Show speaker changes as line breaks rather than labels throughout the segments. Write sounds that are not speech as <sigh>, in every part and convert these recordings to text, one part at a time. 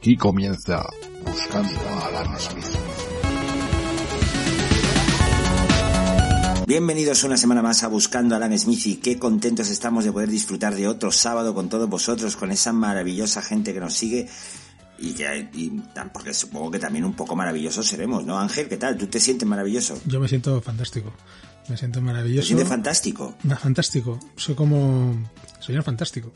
Aquí comienza Buscando a Smith.
Bienvenidos una semana más a Buscando a Alan Smith y qué contentos estamos de poder disfrutar de otro sábado con todos vosotros, con esa maravillosa gente que nos sigue y que y, porque supongo que también un poco maravillosos seremos, ¿no? Ángel, ¿qué tal? ¿Tú te sientes maravilloso?
Yo me siento fantástico. Me siento maravilloso.
¿Te sientes fantástico?
No, fantástico. Soy como señor fantástico.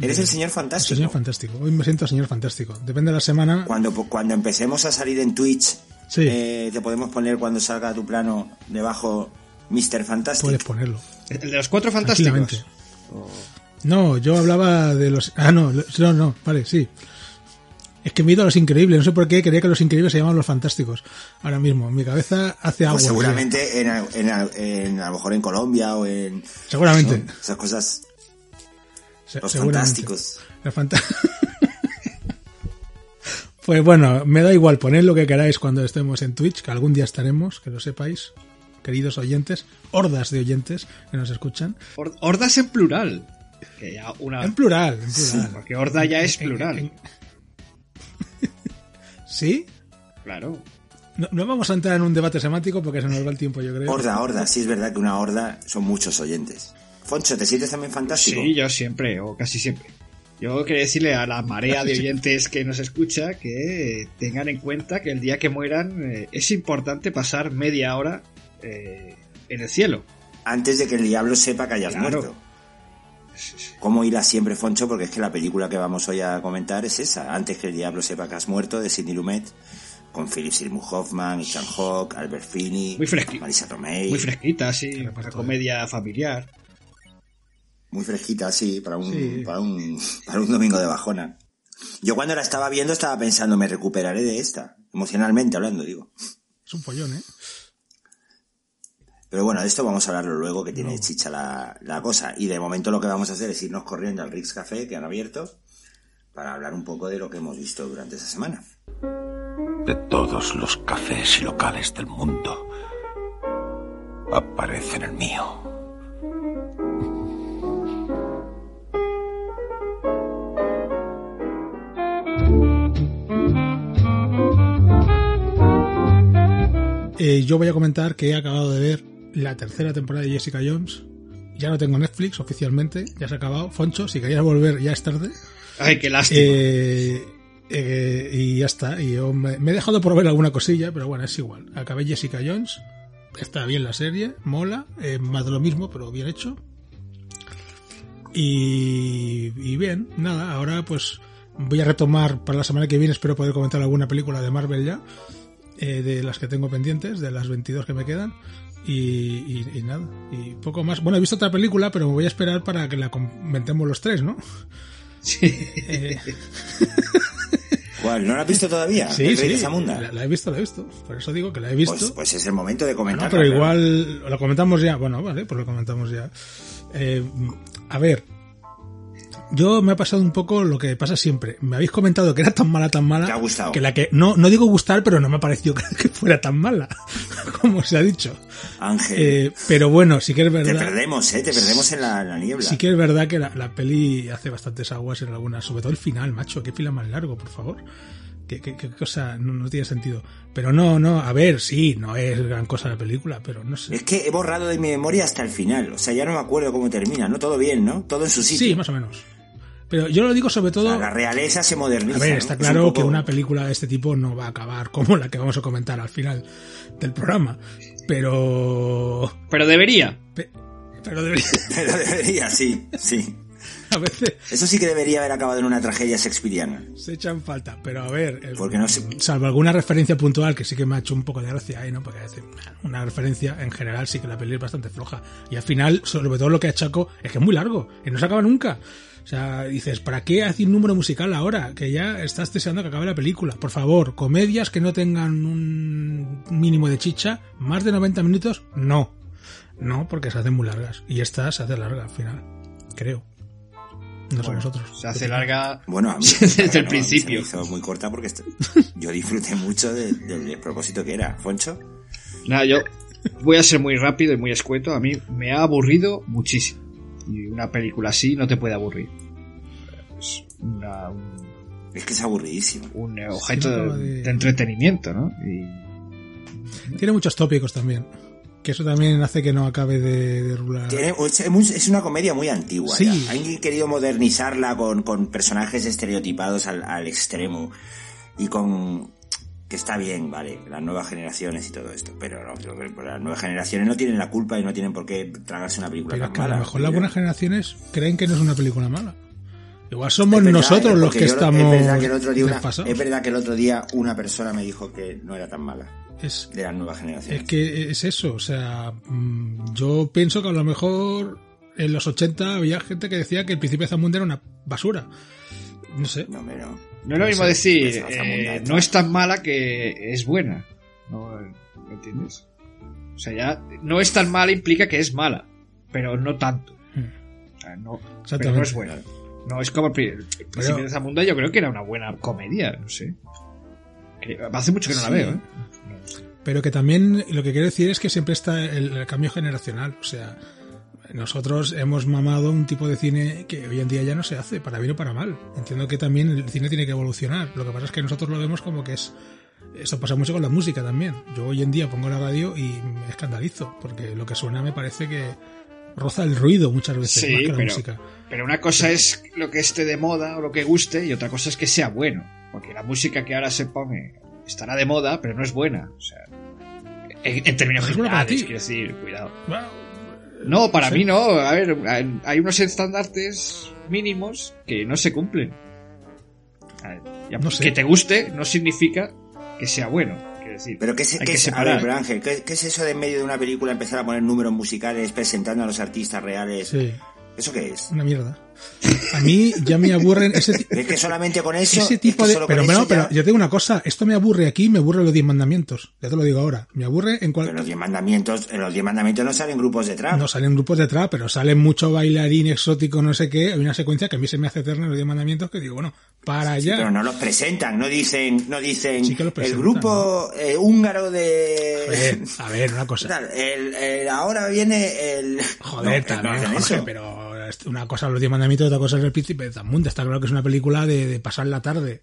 ¿Eres el señor fantástico?
Señor fantástico. Hoy me siento señor fantástico. Depende de la semana.
Cuando, cuando empecemos a salir en Twitch,
Sí.
eh, te podemos poner cuando salga tu plano debajo Mr. Fantastic.
Puedes ponerlo.
El de los cuatro fantásticos.
Tranquilamente. No, yo hablaba de los. Ah, no, no, no, vale, sí. Es que me he ido a los increíbles. No sé por qué quería que los increíbles se llamaban los fantásticos. Ahora mismo, en mi cabeza hace agua.
Pues seguramente en, en, en- a lo mejor en Colombia o en...
Seguramente.
¿no? Esas cosas...
Se-
Los fantásticos.
Los fanta- <laughs> pues bueno, me da igual, poned lo que queráis cuando estemos en Twitch, que algún día estaremos, que lo sepáis, queridos oyentes, hordas de oyentes que nos escuchan.
Hor- Hordas en plural. Que ya una...
En plural, en plural.
Porque horda ya es
En-
plural.
en- <laughs> ¿Sí?
Claro.
No, no vamos a entrar en un debate semántico porque se nos va el tiempo, yo creo.
Horda, horda. Sí es verdad que una horda son muchos oyentes. Foncho, ¿te sientes también fantástico?
Sí, yo siempre, o casi siempre. Yo quería decirle a la marea de <laughs> oyentes que nos escucha que tengan en cuenta que el día que mueran eh, es importante pasar media hora eh, en el cielo.
Antes de que el diablo sepa que hayas
Claro.
muerto. ¿Cómo irá siempre, Foncho? Porque es que la película que vamos hoy a comentar es esa. Antes que el diablo sepa que has muerto, de Sidney Lumet, con Philip Seymour Hoffman, Ethan Hawke, Albert Finney,
Muy
Marisa Tomei.
Muy fresquita, sí, una comedia familiar.
Muy fresquita, sí, para un,
Sí.
Para, un, para un domingo de bajona. Yo cuando la estaba viendo estaba pensando, me recuperaré de esta. Emocionalmente hablando, digo.
Es un follón, ¿eh?
Pero bueno, de esto vamos a hablarlo luego, que tiene chicha la, la cosa. Y de momento lo que vamos a hacer es irnos corriendo al Rix Café, que han abierto, para hablar un poco de lo que hemos visto durante esa semana.
De todos los cafés y locales del mundo, aparece en el mío.
Eh, yo voy a comentar que he acabado de ver la tercera temporada de Jessica Jones. Ya no tengo Netflix oficialmente, ya se ha acabado. Foncho, si querías volver, ya es tarde.
Ay, qué lástima.
Eh, eh, y ya está. Y yo me, me he dejado por ver alguna cosilla, pero bueno, es igual. Acabé Jessica Jones. Está bien la serie, mola. eh, más de lo mismo, pero bien hecho. Y, y bien, nada. Ahora pues voy a retomar para la semana que viene. Espero poder comentar alguna película de Marvel ya. eh, de las que tengo pendientes, de las 22 que me quedan. Y, y- y nada. Y poco más. Bueno, he visto otra película, pero me voy a esperar para que la comentemos los tres, ¿no? Eh,
¿Cuál? ¿No la has visto todavía?
Sí,
¿El Rey
sí,
de?
La, la he visto, la he visto. Por eso digo que la he visto.
Pues, pues es el momento de comentar.
no, pero igual lo comentamos ya. Bueno, vale, pues lo comentamos ya. Eh, a ver, yo me ha pasado un poco lo que pasa siempre. Me habéis comentado que era tan mala, tan mala.
Te ha gustado.
Que la que, no, no digo gustar, pero no me ha parecido que, fuera tan mala, <laughs> como se ha dicho.
Ángel,
Eh, pero bueno, sí que es
te
verdad.
perdemos, ¿eh? Te perdemos en la, la niebla.
Sí que es verdad que la, la peli hace bastantes aguas en algunas, sobre todo el final, macho, qué fila más largo, por favor. Qué, qué- qué cosa, no, no tiene sentido. Pero no, no, a ver, sí, no es gran cosa la película, pero no sé.
Es que he borrado de mi memoria hasta el final. O sea, ya no me acuerdo cómo termina, ¿no? Todo bien, ¿no? Todo en su sitio.
Sí, más o menos. Pero yo lo digo sobre
O
todo...
sea, la realeza se moderniza.
A ver,
¿no?
está
Es
claro
un poco-
que una película de este tipo no va a acabar como la que vamos a comentar al final del programa. Pero...
Pero debería.
pe- Pero debería... <laughs>
Pero debería, sí, sí.
A veces
Eso sí que debería haber acabado en una tragedia shakespeariana.
se echan falta. Pero a ver... el-
Porque no sé-
Salvo alguna referencia puntual que sí que me ha hecho un poco de gracia ahí, ¿no? Porque una referencia en general sí que la peli es bastante floja. Y al final, sobre todo lo que achaco, es que es muy largo y no se acaba nunca. O sea, dices, ¿para qué hacer un número musical ahora? Que ya estás deseando que acabe la película. Por favor, comedias que no tengan un mínimo de chicha, más de 90 minutos, no. No, porque se hacen muy largas. Y esta se hace larga al final. Creo. No
Bueno,
somos otros.
Se hace larga
Bueno, a mí <laughs>
desde
no,
el principio.
Se me hizo muy corta porque esto- yo disfruté mucho de- del propósito que era. Foncho,
Nada, yo voy a ser muy rápido y muy escueto. A mí me ha aburrido muchísimo. Y una película así no te puede aburrir. Es una- un,
es que es aburridísimo.
un objeto de, entretenimiento, ¿no? Y
Tiene muchos tópicos también. Que eso también hace que no acabe de, de rular.
Tiene- es una comedia muy antigua.
Sí.
Han querido modernizarla con, con personajes estereotipados al, al extremo y con que está bien, vale, las nuevas generaciones y todo esto, pero no, las nuevas generaciones no tienen la culpa y no tienen por qué tragarse una película
Pero es
tan
que a
mala.
lo mejor las buenas generaciones creen que no es una película mala. Igual somos
verdad,
nosotros los que estamos
es verdad que el otro día una- es verdad que el otro día una persona me dijo que no era tan mala
Es,
de las nuevas generaciones.
es que es eso, o sea, mm, yo pienso que a lo mejor en los 80 había gente que decía que el Príncipe de Zamunda era una basura. No sé.
No, hombre, no.
es lo mismo decir, eh, no es tan mala que es buena. ¿No ¿me entiendes? O sea, ya no es tan mala implica que es mala, pero no tanto.
Mm.
O sea, no, pero no es buena. No, es como el, pri- el Príncipe de Zamunda, yo creo que era una buena comedia, no sé. Que- Hace mucho que no la veo, ¿eh?
Pero que también lo que quiero decir es que siempre está el, el cambio generacional. O sea, nosotros hemos mamado un tipo de cine que hoy en día ya no se hace, para bien o para mal. Entiendo que también el cine tiene que evolucionar. Lo que pasa es que nosotros lo vemos como que es... Esto pasa mucho con la música también. Yo hoy en día pongo la radio y me escandalizo, porque lo que suena me parece que roza el ruido muchas veces
Sí,
más que la
pero-
música.
Pero una cosa es lo que esté de moda o lo que guste y otra cosa es que sea bueno. Porque la música que ahora se pone estará de moda, pero no es buena. O sea, en, en términos
No
generales, quiero decir, cuidado.
Bueno,
No, para
Sí.
mí no. A ver, hay- unos estandartes mínimos que no se cumplen. A ver, ya,
No sé.
Que te guste no significa que sea bueno. Quiero decir,
Pero ¿qué qué
que
a ver, Ángel, ¿qué, qué es eso de en medio de una película empezar a poner números musicales presentando a los artistas reales?
sí,
¿Eso qué es?
una mierda. A mí ya me aburren ese,
Es que solamente con eso...
ese
es
tipo
que
de... Pero, bueno,
ya-
pero yo te digo una cosa, esto me aburre aquí, me aburre los 10 mandamientos. Ya te lo digo ahora. Me aburre en cual...
Pero los diez mandamientos, en los diez mandamientos no salen grupos de trap.
No salen grupos de trap, pero salen mucho bailarín exótico, no sé qué. Hay una secuencia que a mí se me hace eterna en los 10 mandamientos que digo, bueno, para allá.
Pero no los presentan, no dicen, no dicen
Sí que los
el grupo eh, húngaro de...
A ver, a ver, una cosa.
El, el- ahora viene el... <laughs>
Joder,
No, no
también,
hacen
Jorge,
eso.
pero una cosa los 10 mandamientos, otra cosa es el príncipe de Zamunda. Está claro que es una película de, de pasar la tarde.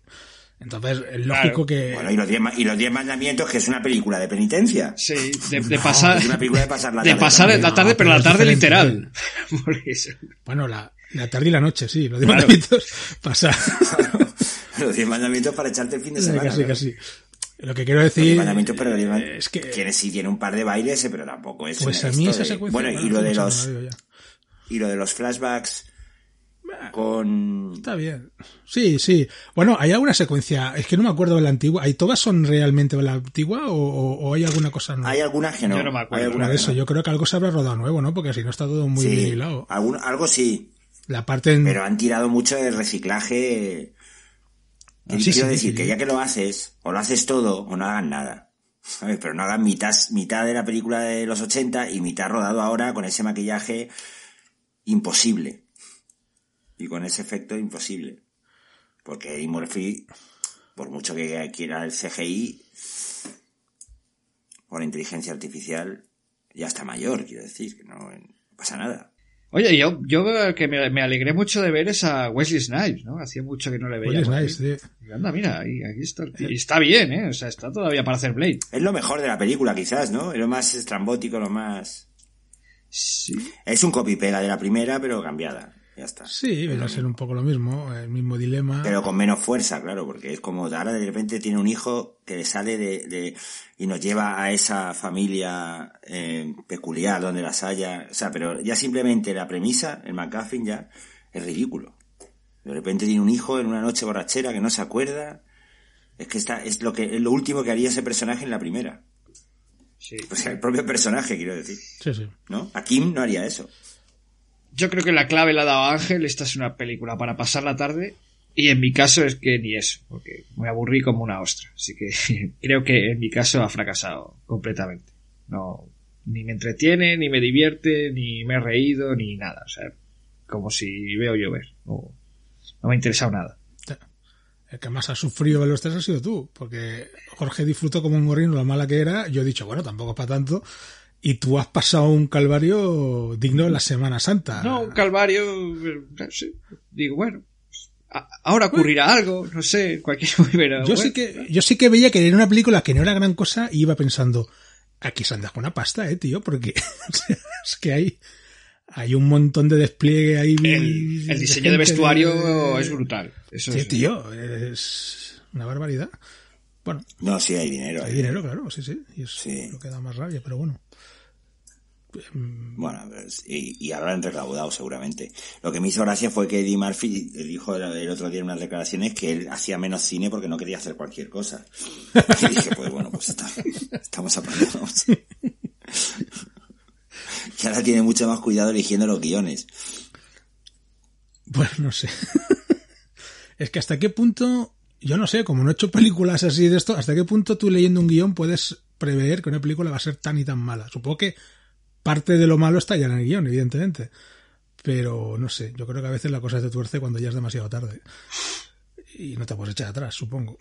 Entonces, es lógico
Claro.
que...
Bueno, y los, diez, y los diez mandamientos, que es una película de penitencia.
Sí, de, <laughs> de pasar,
Es una película de pasar la
de
tarde.
pasar
también.
la tarde,
No,
pero
pero
la
es
tarde literal. <laughs> Por eso.
Bueno, la, la tarde y la noche, sí, los 10
Claro.
mandamientos <laughs> pasar. <laughs>
los diez mandamientos para echarte el fin de semana.
casi,
claro.
casi. Lo que quiero
Los
decir...
diez mandamientos, pero diez
es que-
tiene, sí tiene un par de bailes, eh, pero tampoco es
Pues a mí esa
de-
secuencia...
Bueno, y lo
no
de los...
no.
Y lo de los flashbacks con...
Está bien. Sí, sí. Bueno, hay alguna secuencia, es que no me acuerdo de la antigua. ¿Hay todas son realmente de la antigua o, o- o hay alguna cosa nueva?
Hay algunas que no.
Yo no me acuerdo.
Que
eso,
no.
yo creo que algo se habrá rodado nuevo, ¿no? Porque si no está todo muy
Sí,
hilado.
algún- algo sí,
La parte en...
pero han tirado mucho de reciclaje.
Ah, sí,
quiero
sí,
decir
sí.
que ya que lo haces, o lo haces todo, o no hagan nada. <laughs> ¿Sabes? Pero no hagan mitad, mitad de la película de los 80 y mitad rodado ahora con ese maquillaje imposible. Y con ese efecto imposible. Porque Eddie Murphy, por mucho que quiera el CGI, la inteligencia artificial, ya está mayor, quiero decir, que no, no pasa nada.
Oye, yo, yo que me, me alegré mucho de ver es a Wesley Snipes, ¿no? Hacía mucho que no le veía.
Oye, es
por ahí.
nice, sí.
Y Anda, mira, ahí, aquí está. el tío. Y está bien, ¿eh? O sea, está todavía para hacer Blade.
Es lo mejor de la película, quizás, ¿no? Es lo más estrambótico, lo más...
Sí.
Es un copy-pega de la primera, pero cambiada. Ya está.
Sí, viene a ser un poco lo mismo, el mismo dilema.
Pero con menos fuerza, claro, porque es como ahora de repente tiene un hijo que le sale de, de y nos lleva a esa familia eh, peculiar donde las haya. O sea, pero ya simplemente la premisa, el McGuffin ya es ridículo. De repente tiene un hijo en una noche borrachera que no se acuerda. Es que está, es lo que, es lo último que haría ese personaje en la primera.
sí.
O sea, el propio personaje, quiero decir.
Sí, sí.
¿No? A Kim no haría eso.
Yo creo que la clave la ha dado Ángel. Esta es una película para pasar la tarde. Y en mi caso es que ni eso, porque me aburrí como una ostra. Así que <laughs> creo que en mi caso ha fracasado completamente. No, ni me entretiene, ni me divierte, ni me he reído, ni nada. O sea, como si veo llover. No, no me ha interesado nada.
El que más ha sufrido de los tres ha sido tú, porque Jorge disfrutó como un gorrino lo mala que era. Yo he dicho, bueno, tampoco es para tanto. Y tú has pasado un calvario digno de la Semana Santa.
No, un calvario. eh. Digo, bueno, pues, ahora ocurrirá algo, no sé, cualquier <laughs> pero
yo
bueno.
sí que, yo sí que veía que era una película que no era gran cosa y iba pensando, aquí se han dejado una pasta, eh, tío, porque <laughs> es que hay, hay un montón de despliegue ahí.
el, el diseño de vestuario es brutal. Eso
Sí,
es-
tío, es una barbaridad. Bueno,
No, sí, hay dinero.
hay
hay
dinero, claro, sí, sí. Y es
Sí.
lo que da más rabia, pero bueno.
Bueno, pues, y, y habrán recaudado seguramente. Lo que me hizo gracia fue que Eddie Murphy dijo el, otro día en unas declaraciones que él hacía menos cine porque no quería hacer cualquier cosa. <laughs> Y dije, pues bueno, pues está, estamos apañados. <laughs> que ahora tiene mucho más cuidado eligiendo los guiones.
Bueno, no sé. <laughs> es que hasta qué punto, yo no sé, como no he hecho películas así de esto, hasta qué punto tú leyendo un guion puedes prever que una película va a ser tan y tan mala. Supongo que parte de lo malo está ya en el guion, evidentemente. Pero no sé, yo creo que a veces la cosa se tuerce cuando ya es demasiado tarde. Y no te puedes echar atrás, supongo.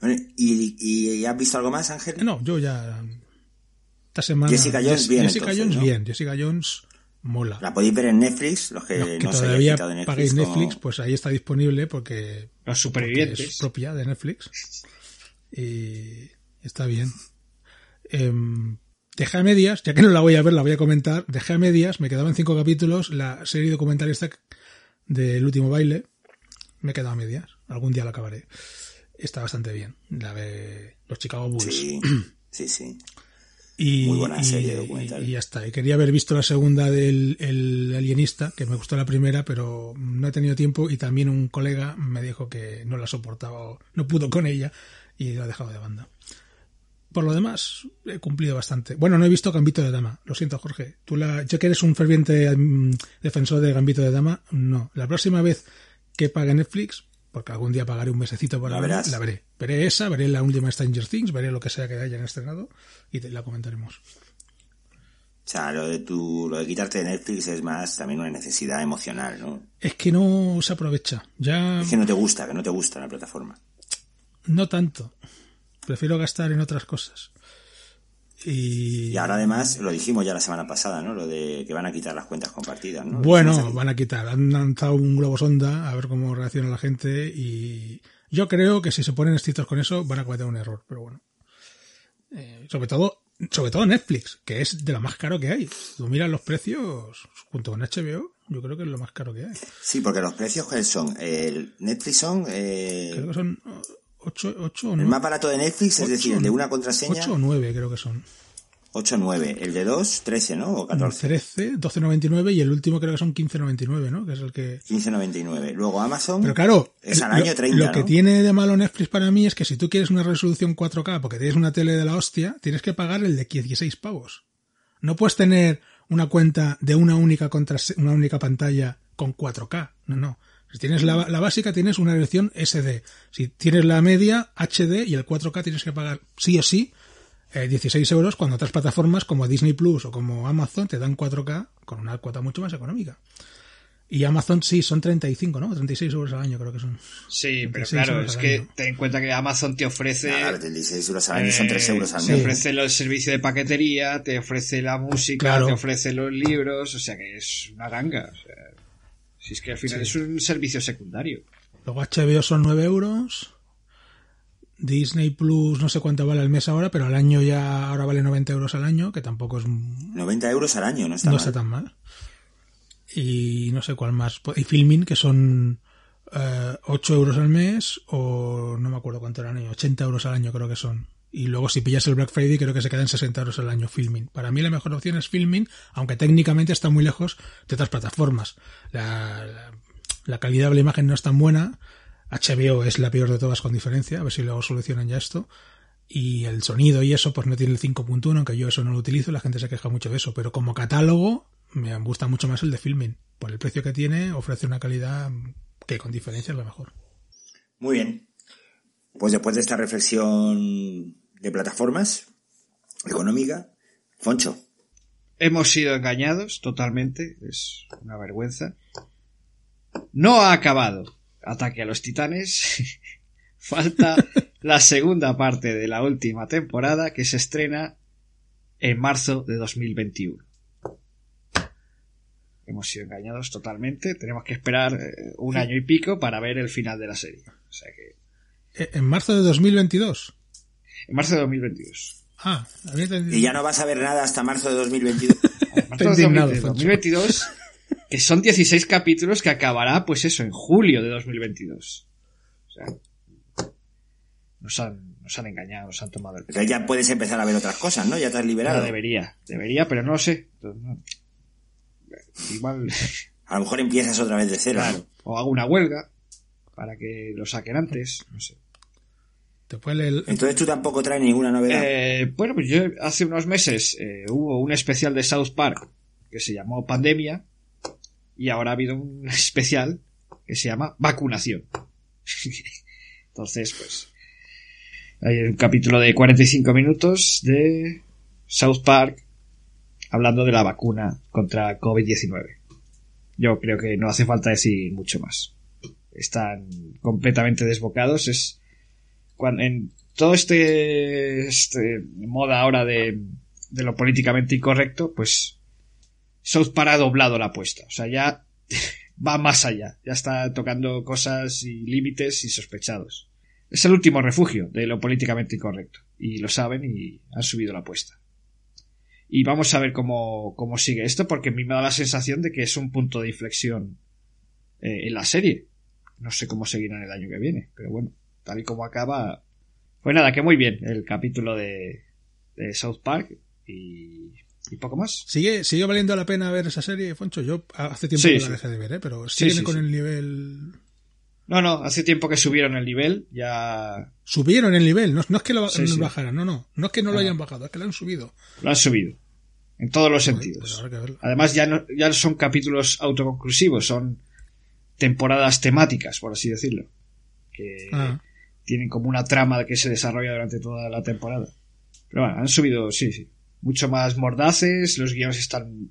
Bueno, ¿y, y has visto algo más, Ángel?
No, yo ya. Esta semana.
Jessica Jones, bien,
Jessica
entonces,
Jones,
¿no?
bien. Jessica Jones mola.
La podéis ver en Netflix, los que
Los
no,
que
hayan
todavía
de Netflix.
paguéis
como-
Netflix, pues ahí está disponible porque
Los
porque
supervivientes.
es propia de Netflix. Y está bien. Em, dejé a medias, ya que no la voy a ver, la voy a comentar. Dejé a medias, me quedaban cinco capítulos. La serie documental esta del último baile, me he quedado a medias. Algún día la acabaré. Está bastante bien. La de los Chicago Bulls.
Sí, <clears throat> sí, sí.
Y,
Muy buena
y-
serie documental.
Y, ya está. Y quería haber visto la segunda del el alienista, que me gustó la primera, pero no he tenido tiempo y también un colega me dijo que no la soportaba no pudo con ella y la ha dejado de banda. Por lo demás, he cumplido bastante. Bueno, no he visto Gambito de Dama. Lo siento, Jorge. Tú la, ya que eres un ferviente mm, defensor de Gambito de Dama, no. La próxima vez que pague Netflix, porque algún día pagaré un mesecito por
La verás.
la veré. Veré esa, veré la última Stranger Things, veré lo que sea que hayan estrenado y te la comentaremos.
O sea, lo de tu, lo de quitarte de Netflix es más también una necesidad emocional, ¿no?
Es que no se aprovecha. Ya
Es que no te gusta, que no te gusta la plataforma.
no tanto. Prefiero gastar en otras cosas. Y,
Y ahora además, lo dijimos ya la semana pasada, ¿no? Lo de que van a quitar las cuentas compartidas, ¿no?
Bueno, van a quitar. Han lanzado un globo sonda a ver cómo reacciona la gente y yo creo que si se ponen estrictos con eso van a cometer un error, pero bueno. Eh, sobre todo, sobre todo Netflix, que es de lo más caro que hay. Tú miras los precios junto con HBO, yo creo que es lo más caro que hay.
Sí, porque los precios ¿cuáles son? El Netflix son eh,
Creo que son 8, ocho o
el
9.
más barato de Netflix, es decir, el de una contraseña
8 o 9 creo que son.
8 9, el de 2 13, ¿no? O 14.
13, 12.99 y el último creo que son 15.99, ¿no? Que es el que
15.99. Luego Amazon
Pero claro,
es al
lo-
año 30,
lo que
¿no?
tiene de malo Netflix para mí es que si tú quieres una resolución 4K porque tienes una tele de la hostia, tienes que pagar el de 16 pavos. No puedes tener una cuenta de una única contra una única pantalla con 4K. No, no. Si tienes la, la básica, tienes una versión SD. Si tienes la media, HD y el 4K tienes que pagar sí o sí eh, 16 euros cuando otras plataformas como Disney Plus o como Amazon te dan 4K con una cuota mucho más económica. Y Amazon sí, son 35, ¿no? 36 euros al año creo que son.
Sí, pero
36
claro, es que
año.
ten en cuenta que Amazon te ofrece...
Claro, 36 euros al año son 3
eh,
euros al
Te
mes.
ofrece el servicio de paquetería, te ofrece la música,
Claro.
te ofrece los libros, o sea que es una ganga. o sea, si es que al final es un servicio secundario.
Luego HBO son 9 euros. Disney Plus no sé cuánto vale al mes ahora, pero al año ya ahora vale 90 euros al año, que tampoco es
90 euros al año, no está
no
mal.
está tan mal. Y no sé cuál más. Y Filmin, que son eh, 8 euros al mes, o no me acuerdo cuánto era al año, 80 euros al año creo que son. Y luego si pillas el Black Friday creo que se quedan 60 euros al año Filmin. Para mí la mejor opción es Filmin, aunque técnicamente está muy lejos de otras plataformas. La, la, calidad de la imagen no es tan buena. HBO es la peor de todas con diferencia, a ver si luego solucionan ya esto. Y el sonido y eso, pues no tiene el 5.1, aunque yo eso no lo utilizo, la gente se queja mucho de eso. Pero como catálogo, me gusta mucho más el de Filmin. Por el precio que tiene, ofrece una calidad que con diferencia es la mejor.
Muy bien. Pues después de esta reflexión de plataformas económica, Foncho,
hemos sido engañados totalmente, es una vergüenza. No ha acabado Ataque a los Titanes. <laughs> Falta la segunda parte de la última temporada que se estrena en marzo de 2021. Hemos sido engañados totalmente. Tenemos que esperar eh, un año y pico para ver el final de la serie. O sea que.
Eh, ¿En marzo de 2022?
En marzo de 2022.
Ah, había entendido.
Y ya no vas a ver nada hasta marzo de 2022.
En <laughs> marzo de
indignado,
2022,
Foncho.
2022, que son 16 capítulos que acabará, pues eso, en julio de 2022. O sea, nos han, nos han engañado, nos han tomado el pelo.
Entonces ya puedes empezar a ver otras cosas, ¿no? Ya te has liberado.
Pero debería, debería, pero no lo sé. No. Igual,
A lo mejor empiezas otra vez de cero. ¿no?
claro, o hago una huelga para que lo saquen antes, no sé.
El-
Entonces tú tampoco traes ninguna novedad.
Eh, bueno, pues yo hace unos meses eh, hubo un especial de South Park que se llamó Pandemia y ahora ha habido un <laughs> especial que se llama Vacunación. <laughs> Entonces, pues hay un capítulo de 45 minutos de South Park hablando de la vacuna contra COVID-19. Yo creo que no hace falta decir mucho más. Están completamente desbocados. Es en todo este, este moda ahora de, de lo políticamente incorrecto, pues South Park ha doblado la apuesta. O sea, ya <laughs> va más allá. Ya está tocando cosas y límites insospechados. Es el último refugio de lo políticamente incorrecto. Y lo saben y han subido la apuesta. Y vamos a ver cómo, cómo sigue esto, porque a mí me da la sensación de que es un punto de inflexión eh, en la serie. No sé cómo seguirán el año que viene, pero bueno, tal y como acaba. Pues nada, que muy bien el capítulo de, de South Park y, y poco más.
¿Sigue, ¿Sigue valiendo la pena ver esa serie, Foncho? Yo hace tiempo
Sí,
que
sí.
la dejé de ver, ¿eh? pero
sí,
con
sí.
el nivel...
No, no, hace tiempo que subieron el nivel, ya
Subieron el nivel, no, no es que lo
Sí,
lo
sí.
bajaran, no, no, no es que no lo
Ah.
hayan bajado, es que lo han subido.
lo han subido. En todos los sentidos.
pues.
Además, ya no, ya no son capítulos autoconclusivos, son temporadas temáticas, por así decirlo. Que
Ah.
Tienen como una trama que se desarrolla durante toda la temporada. Pero bueno, han subido, sí, sí. Mucho más mordaces, los guiones están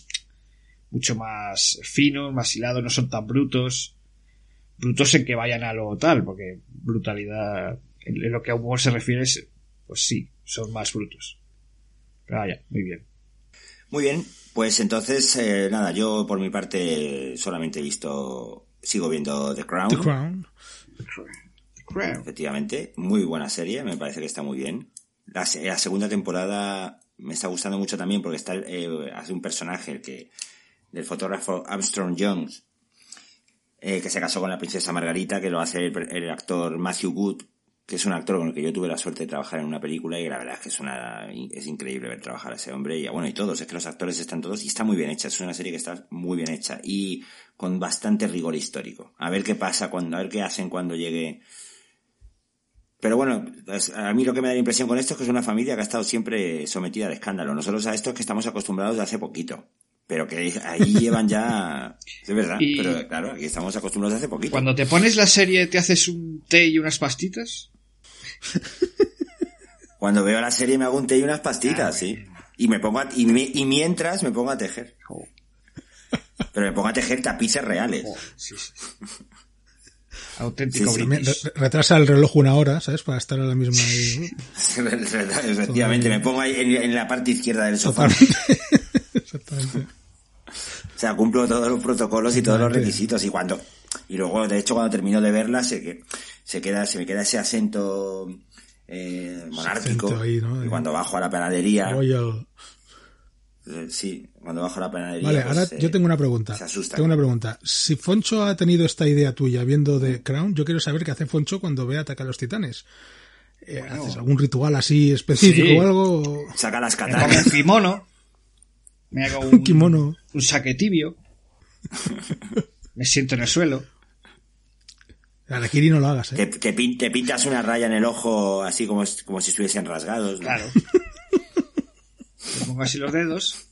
mucho más finos, más hilados, no son tan brutos. Brutos en que vayan a lo tal, porque brutalidad, en lo que a humor se refiere, es, pues sí, son más brutos. Pero vaya, muy bien.
Muy bien, pues entonces, eh, nada, yo por mi parte solamente he visto, sigo viendo The Crown.
The Crown.
Efectivamente, muy buena serie, me parece que está muy bien. La, la segunda temporada me está gustando mucho también porque está eh, hace un personaje el que del fotógrafo Armstrong Jones eh, que se casó con la princesa Margarita que lo hace el, el actor Matthew Good que es un actor con el que yo tuve la suerte de trabajar en una película y la verdad es que es una es increíble ver trabajar a ese hombre y bueno y todos es que los actores están todos y está muy bien hecha es una serie que está muy bien hecha y con bastante rigor histórico a ver qué pasa cuando a ver qué hacen cuando llegue pero bueno, es- a mí lo que me da la impresión con esto es que es una familia que ha estado siempre sometida al escándalo. Nosotros a esto es que estamos acostumbrados de hace poquito. Pero que ahí <laughs> llevan ya... Es verdad,
Y-
pero claro, aquí estamos acostumbrados de hace poquito.
Cuando te pones la serie, ¿te haces un té y unas pastitas? <laughs>
Cuando veo la serie me hago un té y unas pastitas, sí. Y me pongo a- y, mi- y mientras me pongo a tejer. Pero me pongo a tejer tapices reales.
Sí, sí. <laughs> Auténtico
Sí,
re- retrasa el reloj una hora, ¿sabes? Para estar a la misma... ahí. <laughs>
Efectivamente, me pongo ahí en, en la parte izquierda del sofá.
Exactamente. <laughs>
O sea, cumplo todos los protocolos y todos los requisitos y cuando y luego de hecho cuando termino de verla se que se queda se me queda ese acento eh, monárquico
acento ahí, ¿no?
y cuando bajo a la panadería
Royal.
Eh, sí cuando bajo a la panadería
Vale,
pues,
ahora
eh,
yo tengo una pregunta.
se asusta
Tengo una pregunta. Si Foncho ha tenido esta idea tuya viendo The Crown, yo quiero saber qué hace Foncho cuando ve atacar a los titanes. Eh, ¿Haces algún ritual así específico
Sí.
o algo?
saca las
Me
katanas
un kimono. Me hago <laughs>
Un kimono.
Un saque tibio. <laughs> Me siento en el suelo.
A la Kiri no lo hagas, ¿eh?
te, te pin- te pintas una raya en el ojo así como, como si estuviesen rasgados ¿no?
Claro. <laughs> Me pongo así los dedos.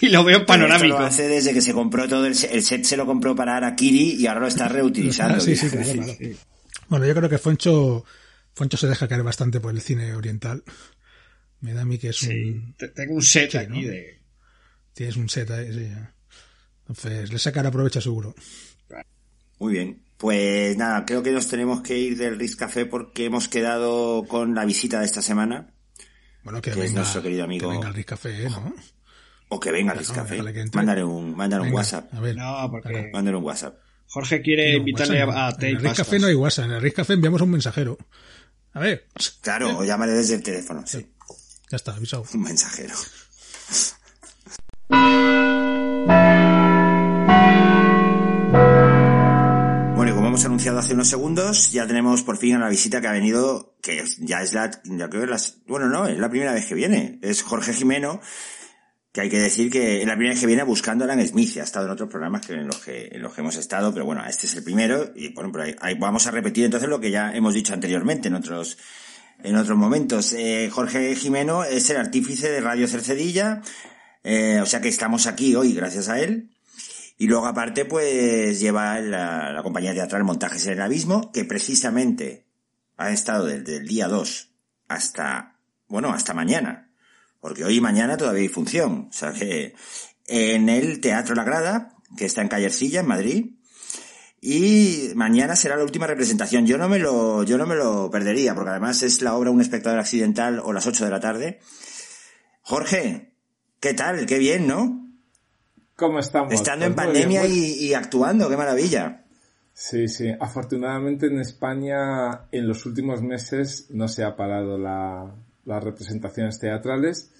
Y lo veo panorámico.
Esto lo hace desde que se compró todo el set, el set se lo compró para Arakiri y ahora lo está <laughs> reutilizando
Ah, sí, sí, claro, claro. Bueno, yo creo que Foncho, Foncho se deja caer bastante por el cine oriental. Me da a mí que es
Sí.
un...
Te- Tengo un set
Sí,
aquí
¿no?
de,
Tienes un set ahí, sí. Entonces, le sacará aprovecha seguro.
Muy bien. Pues nada, creo que nos tenemos que ir del Riz Café porque hemos quedado con la visita de esta semana.
Bueno, que,
Que es
venga,
nuestro querido amigo-
Que venga Café, ¿no?
O que venga al
No,
Riz Café.
déjale que entre.
Mándale un, mándale un
Venga,
WhatsApp.
A ver.
No, porque
Mándale un WhatsApp.
Jorge quiere
No,
invitarle
WhatsApp no.
a
En el Riz
pastas.
Café no hay WhatsApp. En el Riz Café enviamos a un mensajero. A ver,
Claro, o llámale desde el teléfono, sí.
ya está, avisado.
Un mensajero. Anunciado hace unos segundos, ya tenemos por fin a la visita que ha venido, que ya es la, ya creo que las, bueno, no, es la primera vez que viene. Es Jorge Jimeno, que hay que decir que es la primera vez que viene buscando a Alan Smith. Ha estado en otros programas que en los que, en los que hemos estado, pero bueno, este es el primero. Y bueno, pero ahí- ahí vamos a repetir entonces lo que ya hemos dicho anteriormente en otros, en otros momentos. Eh, Jorge Jimeno es el artífice de Radio Cercedilla, eh, o sea que estamos aquí hoy gracias a él. Y luego aparte pues lleva la, la compañía teatral Montajes en el Abismo, que precisamente ha estado desde el día 2 hasta, bueno, hasta mañana. Porque hoy y mañana todavía hay función. O sea que en el Teatro La Grada, que está en Callercilla, en Madrid, y mañana será la última representación. Yo no me lo, yo no me lo perdería, porque además es la obra Un espectador accidental o las 8 de la tarde. Jorge, ¿qué tal? Qué bien, ¿no?
¿Cómo estamos?
Estando en
Pues bien,
pandemia
pues-
y, y actuando, qué maravilla.
Sí, sí. Afortunadamente en España en los últimos meses no se ha parado la, las representaciones teatrales.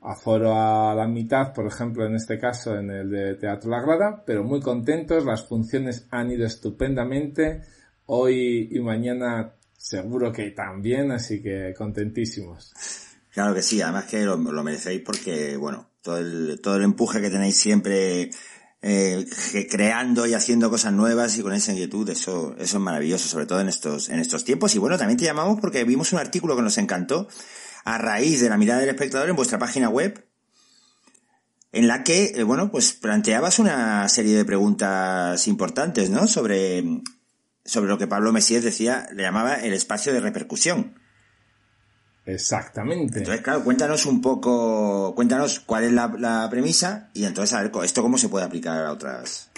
Aforo a la mitad, por ejemplo, en este caso en el de Teatro La Grada, pero muy contentos. Las funciones han ido estupendamente. Hoy y mañana seguro que también, así que contentísimos.
Claro que sí, además que lo, lo merecéis porque, bueno, todo el, empuje que tenéis siempre eh, creando y haciendo cosas nuevas y con esa inquietud, eso, eso es maravilloso, sobre todo en estos, en estos tiempos. Y bueno, también te llamamos porque vimos un artículo que nos encantó a raíz de la mirada del espectador en vuestra página web, en la que, eh, bueno, pues planteabas una serie de preguntas importantes, ¿no? Sobre, sobre lo que Pablo Mesías decía, le llamaba el espacio de repercusión.
Exactamente.
Entonces, claro, cuéntanos un poco, cuéntanos cuál es la, la premisa y entonces a ver esto cómo se puede aplicar a otras.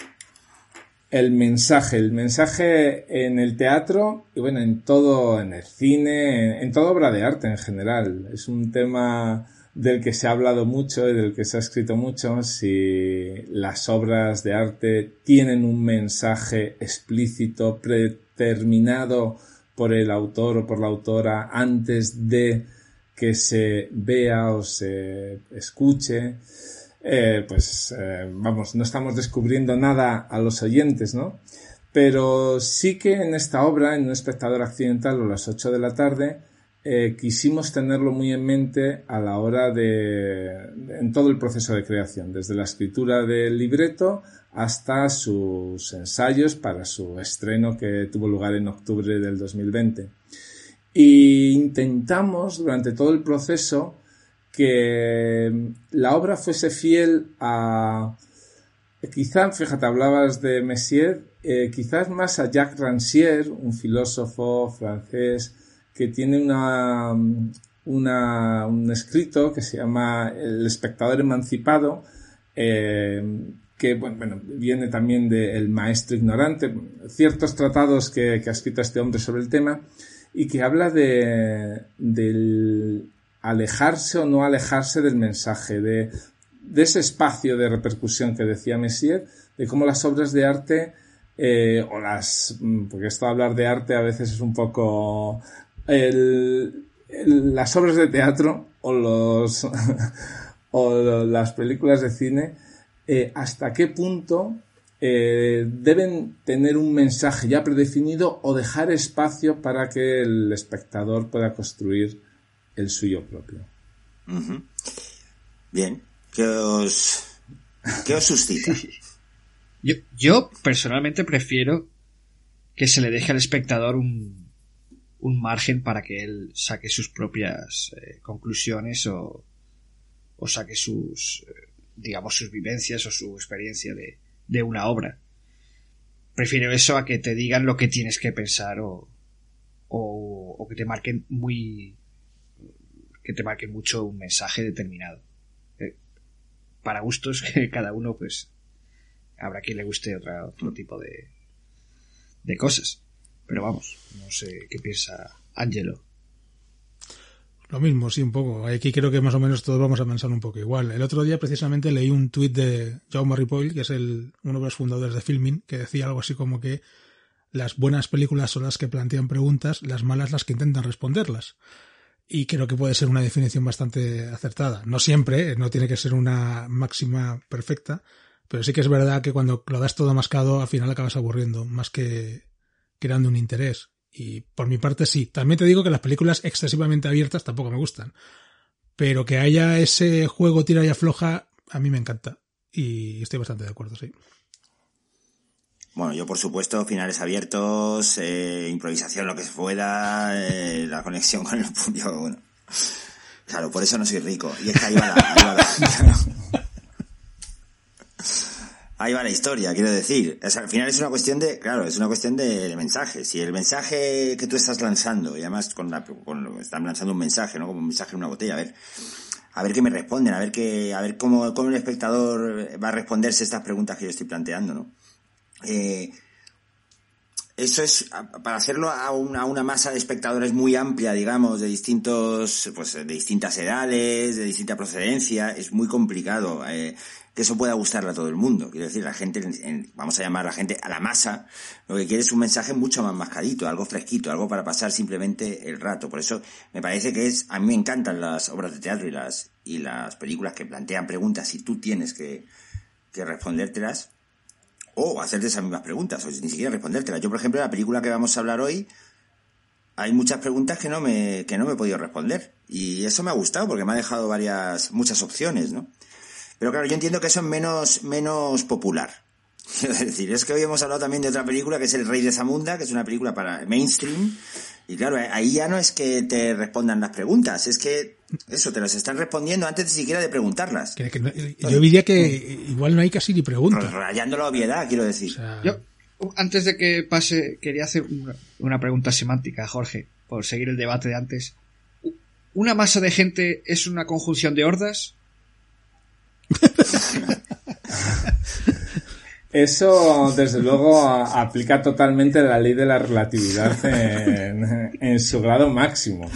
El mensaje, el mensaje en el teatro y bueno, en todo, en el cine, en, en toda obra de arte en general. Es un tema del que se ha hablado mucho y del que se ha escrito mucho. Si las obras de arte tienen un mensaje explícito, predeterminado por el autor o por la autora antes de que se vea o se escuche eh, pues eh, vamos, no estamos descubriendo nada a los oyentes, ¿no? Pero sí que en esta obra, en Un espectador accidental o las 8 de la tarde, eh, quisimos tenerlo muy en mente a la hora de, en todo el proceso de creación, desde la escritura del libreto hasta sus ensayos para su estreno que tuvo lugar en octubre del 2020. Y intentamos durante todo el proceso que la obra fuese fiel a... Quizá, fíjate, hablabas de Messier, eh, quizás más a Jacques Rancière, un filósofo francés que tiene una, una, un escrito que se llama El espectador emancipado, eh, que bueno, viene también del maestro ignorante, ciertos tratados que, que ha escrito este hombre sobre el tema, y que habla de, del alejarse o no alejarse del mensaje, de, de ese espacio de repercusión que decía Messier, de cómo las obras de arte, eh, o las, porque esto de hablar de arte a veces es un poco, el, las obras de teatro o los, <laughs> o las películas de cine, eh, hasta qué punto eh, deben tener un mensaje ya predefinido o dejar espacio para que el espectador pueda construir el suyo propio.
Uh -huh. Bien, ¿qué os, qué os suscita? <laughs>
yo, yo, personalmente prefiero que se le deje al espectador un, un margen para que él saque sus propias eh, conclusiones o, o saque sus, eh, digamos, sus vivencias o su experiencia de, de una obra. Prefiero eso a que te digan lo que tienes que pensar o, o, que te marquen muy que te marque mucho un mensaje determinado. Eh, para gustos <laughs> que cada uno, pues, habrá quien le guste otra, otro tipo de, de cosas. Pero vamos, no sé qué piensa Angelo.
Lo mismo, sí, un poco. Aquí creo que más o menos todos vamos a pensar un poco igual. El otro día precisamente leí un tuit de Jaume Ripoll, que es el, uno de los fundadores de Filming, que decía algo así como que las buenas películas son las que plantean preguntas, las malas las que intentan responderlas. Y creo que puede ser una definición bastante acertada. No siempre, no tiene que ser una máxima perfecta, pero sí que es verdad que cuando lo das todo mascado, al final acabas aburriendo, más que creando un interés. Y por mi parte sí. También te digo que las películas excesivamente abiertas tampoco me gustan. Pero que haya ese juego tira y afloja, a mí me encanta. Y estoy bastante de acuerdo, sí.
Bueno, yo por supuesto, finales abiertos, eh, improvisación, lo que se pueda, eh, la conexión con el público, bueno. Claro, por eso no soy rico. Y es que ahí va la... Ahí va la <laughs> ahí va la historia, quiero decir. al final es una cuestión de, claro, es una cuestión de, mensaje. Si el mensaje que tú estás lanzando, y además con la, con, están lanzando un mensaje, ¿no? Como un mensaje en una botella, a ver, a ver qué me responden, a ver qué, a ver cómo, el espectador va a responderse estas preguntas que yo estoy planteando, ¿no? Eh, eso es para hacerlo a una, a una, masa de espectadores muy amplia, digamos, de distintos, pues de distintas edades, de distinta procedencia, es muy complicado. Eh, que eso pueda gustarle a todo el mundo. Quiero decir, la gente, vamos a llamar a la gente a la masa, lo que quiere es un mensaje mucho más mascadito, algo fresquito, algo para pasar simplemente el rato. Por eso me parece que es, a mí me encantan las obras de teatro y las, y las películas que plantean preguntas y tú tienes que, que respondértelas o hacerte esas mismas preguntas, o ni siquiera respondértelas. Yo, por ejemplo, en la película que vamos a hablar hoy, hay muchas preguntas que no me, que no me he podido responder. Y eso me ha gustado porque me ha dejado varias, muchas opciones, ¿no? Pero claro, yo entiendo que eso es menos, menos popular. <laughs> Es decir, es que hoy hemos hablado también de otra película que es El Rey de Zamunda, que es una película para mainstream. Y claro, ahí ya no es que te respondan las preguntas, es que eso, te las están respondiendo antes de siquiera de preguntarlas.
yo diría que igual no hay casi ni preguntas.
Rayando la obviedad, quiero decir.
Yo, antes de que pase, quería hacer una pregunta semántica, Jorge, por seguir el debate de antes. ¿Una masa de gente es una conjunción de hordas? <laughs>
Eso, desde luego, aplica totalmente la ley de la relatividad en, su grado máximo.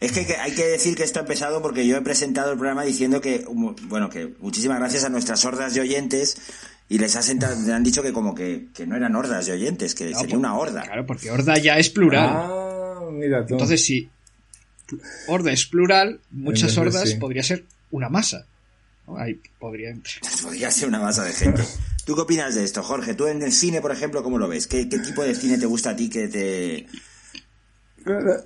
Es que, hay que decir que esto ha empezado porque yo he presentado el programa diciendo que, bueno, que muchísimas gracias a nuestras hordas de oyentes y les han dicho que como que, no eran hordas de oyentes, que sería una horda.
Claro, porque horda ya es plural.
Ah, mira tú.
Entonces, si horda es plural, muchas hordas podría ser una masa. Ahí podría... <laughs>
podría ser una masa de gente. ¿Tú qué opinas de esto, Jorge? Tú en el cine, por ejemplo, ¿cómo lo ves? ¿Qué, tipo de cine te gusta a ti que te...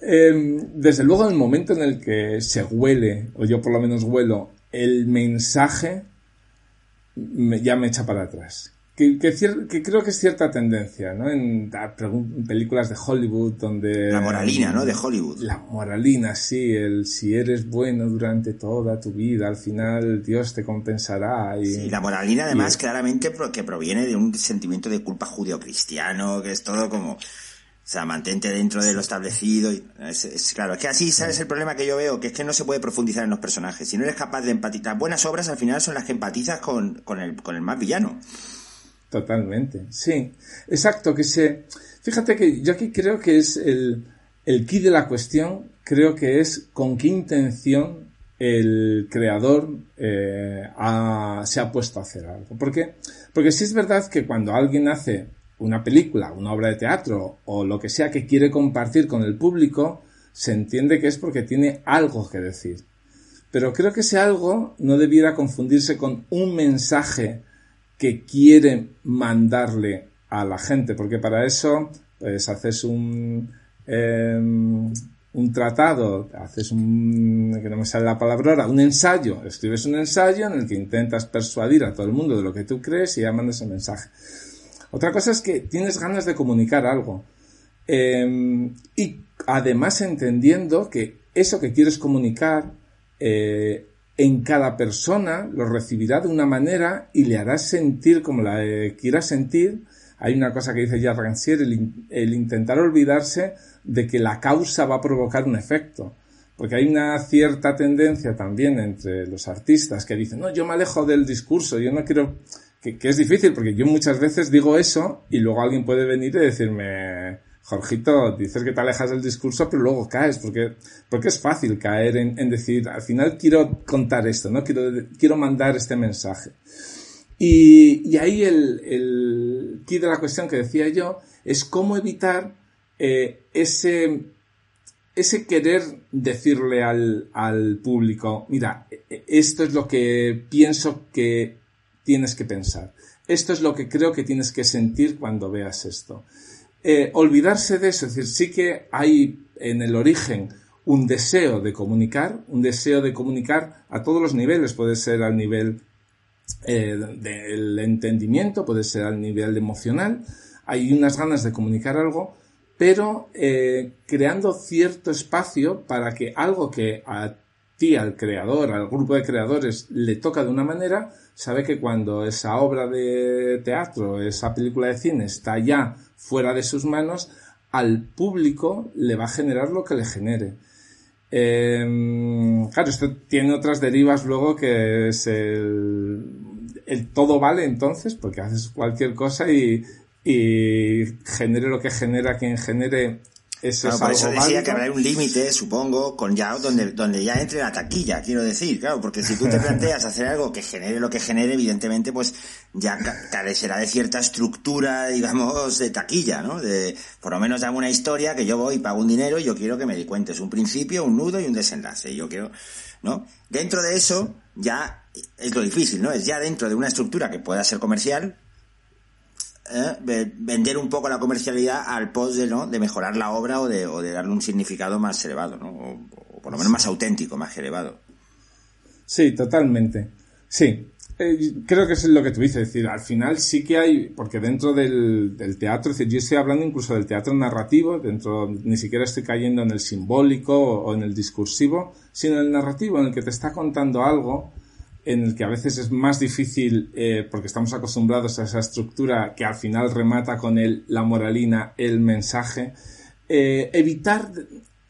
Em, desde luego, en el momento en el que se huele, o yo por lo menos huelo, el mensaje, ya me echa para atrás que, que, creo que es cierta tendencia, ¿no? En, películas de Hollywood donde...
La moralina, ¿no? De Hollywood.
La moralina, sí, el si eres bueno durante toda tu vida, al final Dios te compensará. Y,
sí, la moralina además claramente que proviene de un sentimiento de culpa judio-cristiano, que es todo como... O sea, mantente dentro de lo establecido. Y es, claro, es que así, ¿sabes? El problema que yo veo, que es que no se puede profundizar en los personajes. Si no eres capaz de empatizar, buenas obras al final son las que empatizas con, con, el, con el más villano.
Totalmente, sí. Exacto, que se... Fíjate que yo aquí creo que es el, el key de la cuestión, creo que es con qué intención el creador eh, se ha puesto a hacer algo. Porque, porque sí es verdad que cuando alguien hace una película, una obra de teatro o lo que sea que quiere compartir con el público, se entiende que es porque tiene algo que decir. Pero creo que ese algo no debiera confundirse con un mensaje que quiere mandarle a la gente, porque para eso pues haces un em, un tratado, haces un que no me sale la palabra ahora, un ensayo, escribes un ensayo en el que intentas persuadir a todo el mundo de lo que tú crees y ya mandas el mensaje. Otra cosa es que tienes ganas de comunicar algo. Em, y además entendiendo que eso que quieres comunicar eh, en cada persona lo recibirá de una manera y le hará sentir como la quiera sentir. Hay una cosa que dice ya Rancière, el, intentar olvidarse de que la causa va a provocar un efecto. porque hay una cierta tendencia también entre los artistas que dicen, no, yo me alejo del discurso, yo no quiero, que, que es difícil, porque yo muchas veces digo eso y luego alguien puede venir y decirme, Jorgito, dices que te alejas del discurso, pero luego caes, porque, porque es fácil caer en, decir, al final quiero contar esto, ¿no? Quiero, quiero mandar este mensaje. Y, y ahí el, el key de la cuestión que decía yo es cómo evitar eh, ese, ese querer decirle al, al público, mira, esto es lo que pienso que tienes que pensar. Esto es lo que creo que tienes que sentir cuando veas esto eh, olvidarse de eso, es decir, sí que hay en el origen un deseo de comunicar, un deseo de comunicar a todos los niveles, puede ser al nivel eh, del entendimiento, puede ser al nivel emocional, hay unas ganas de comunicar algo, pero eh, creando cierto espacio para que algo que a ti, al creador, al grupo de creadores, le toca de una manera, sabe que cuando esa obra de teatro, esa película de cine está ya fuera de sus manos, al público le va a generar lo que le genere. Em, claro, esto tiene otras derivas luego que es el, todo vale entonces, porque haces cualquier cosa y, y genere lo que genera quien genere eso
por eso decía que habrá un límite, supongo, con ya donde, donde ya entre la taquilla, quiero decir, claro, porque si tú te planteas <laughs> hacer algo que genere lo que genere, evidentemente, pues ya carecerá de cierta estructura, digamos, de taquilla, ¿no? De, por lo menos dame una historia que yo voy, pago un dinero y yo quiero que me cuentes un principio, un nudo y un desenlace. Yo quiero, ¿no? Dentro de eso, ya es lo difícil, ¿no? Es ya dentro de una estructura que pueda ser comercial, ¿eh? vender un poco la comercialidad al pos de, ¿no? de mejorar la obra o de, o de darle un significado más elevado, ¿no? O, por lo menos más auténtico, más elevado.
Sí, totalmente. Sí, eh, creo que es lo que tú dices, es decir, al final sí que hay, porque dentro del, del teatro, es decir, yo estoy hablando incluso del teatro narrativo, dentro, ni siquiera estoy cayendo en el simbólico o, o en el discursivo, sino en el narrativo, en el que te está contando algo, en el que a veces es más difícil, eh, porque estamos acostumbrados a esa estructura que al final remata con el, la moralina, el mensaje, eh, evitar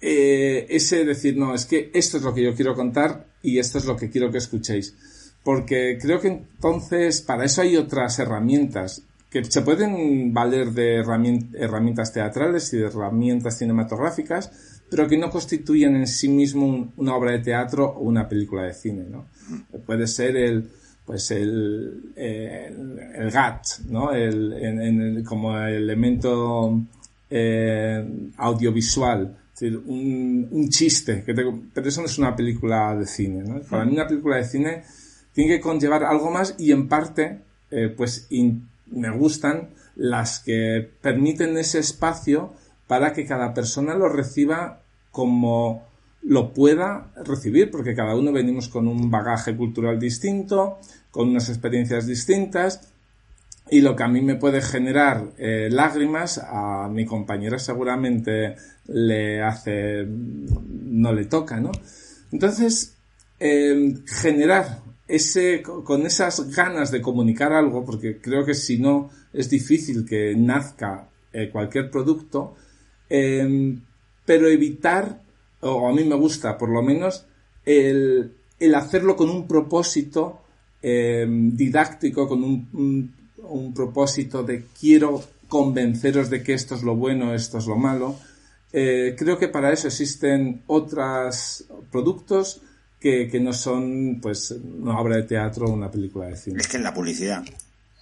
eh, ese decir, no, es que esto es lo que yo quiero contar y esto es lo que quiero que escuchéis. Porque creo que entonces para eso hay otras herramientas que se pueden valer de herramientas teatrales y de herramientas cinematográficas, pero que no constituyen en sí mismo una obra de teatro o una película de cine, ¿no? Puede ser el, pues el, el, GAT, ¿no? El, como elemento eh, audiovisual, un, un chiste, que pero eso no es una película de cine, ¿no? Para mí una película de cine tiene que conllevar algo más y en parte, eh, pues me gustan las que permiten ese espacio para que cada persona lo reciba como lo pueda recibir, porque cada uno venimos con un bagaje cultural distinto, con unas experiencias distintas, y lo que a mí me puede generar eh, lágrimas, a mi compañera seguramente le hace, no le toca, ¿no? Entonces, eh, generar ese, con esas ganas de comunicar algo, porque creo que si no es difícil que nazca eh, cualquier producto, pero evitar, o a mí me gusta por lo menos, el, el hacerlo con un propósito eh, didáctico, con un, un, propósito de quiero convenceros de que esto es lo bueno, esto es lo malo. Eh, creo que para eso existen otros productos que, que, no son pues una obra de teatro o una película de cine.
Es que es la publicidad.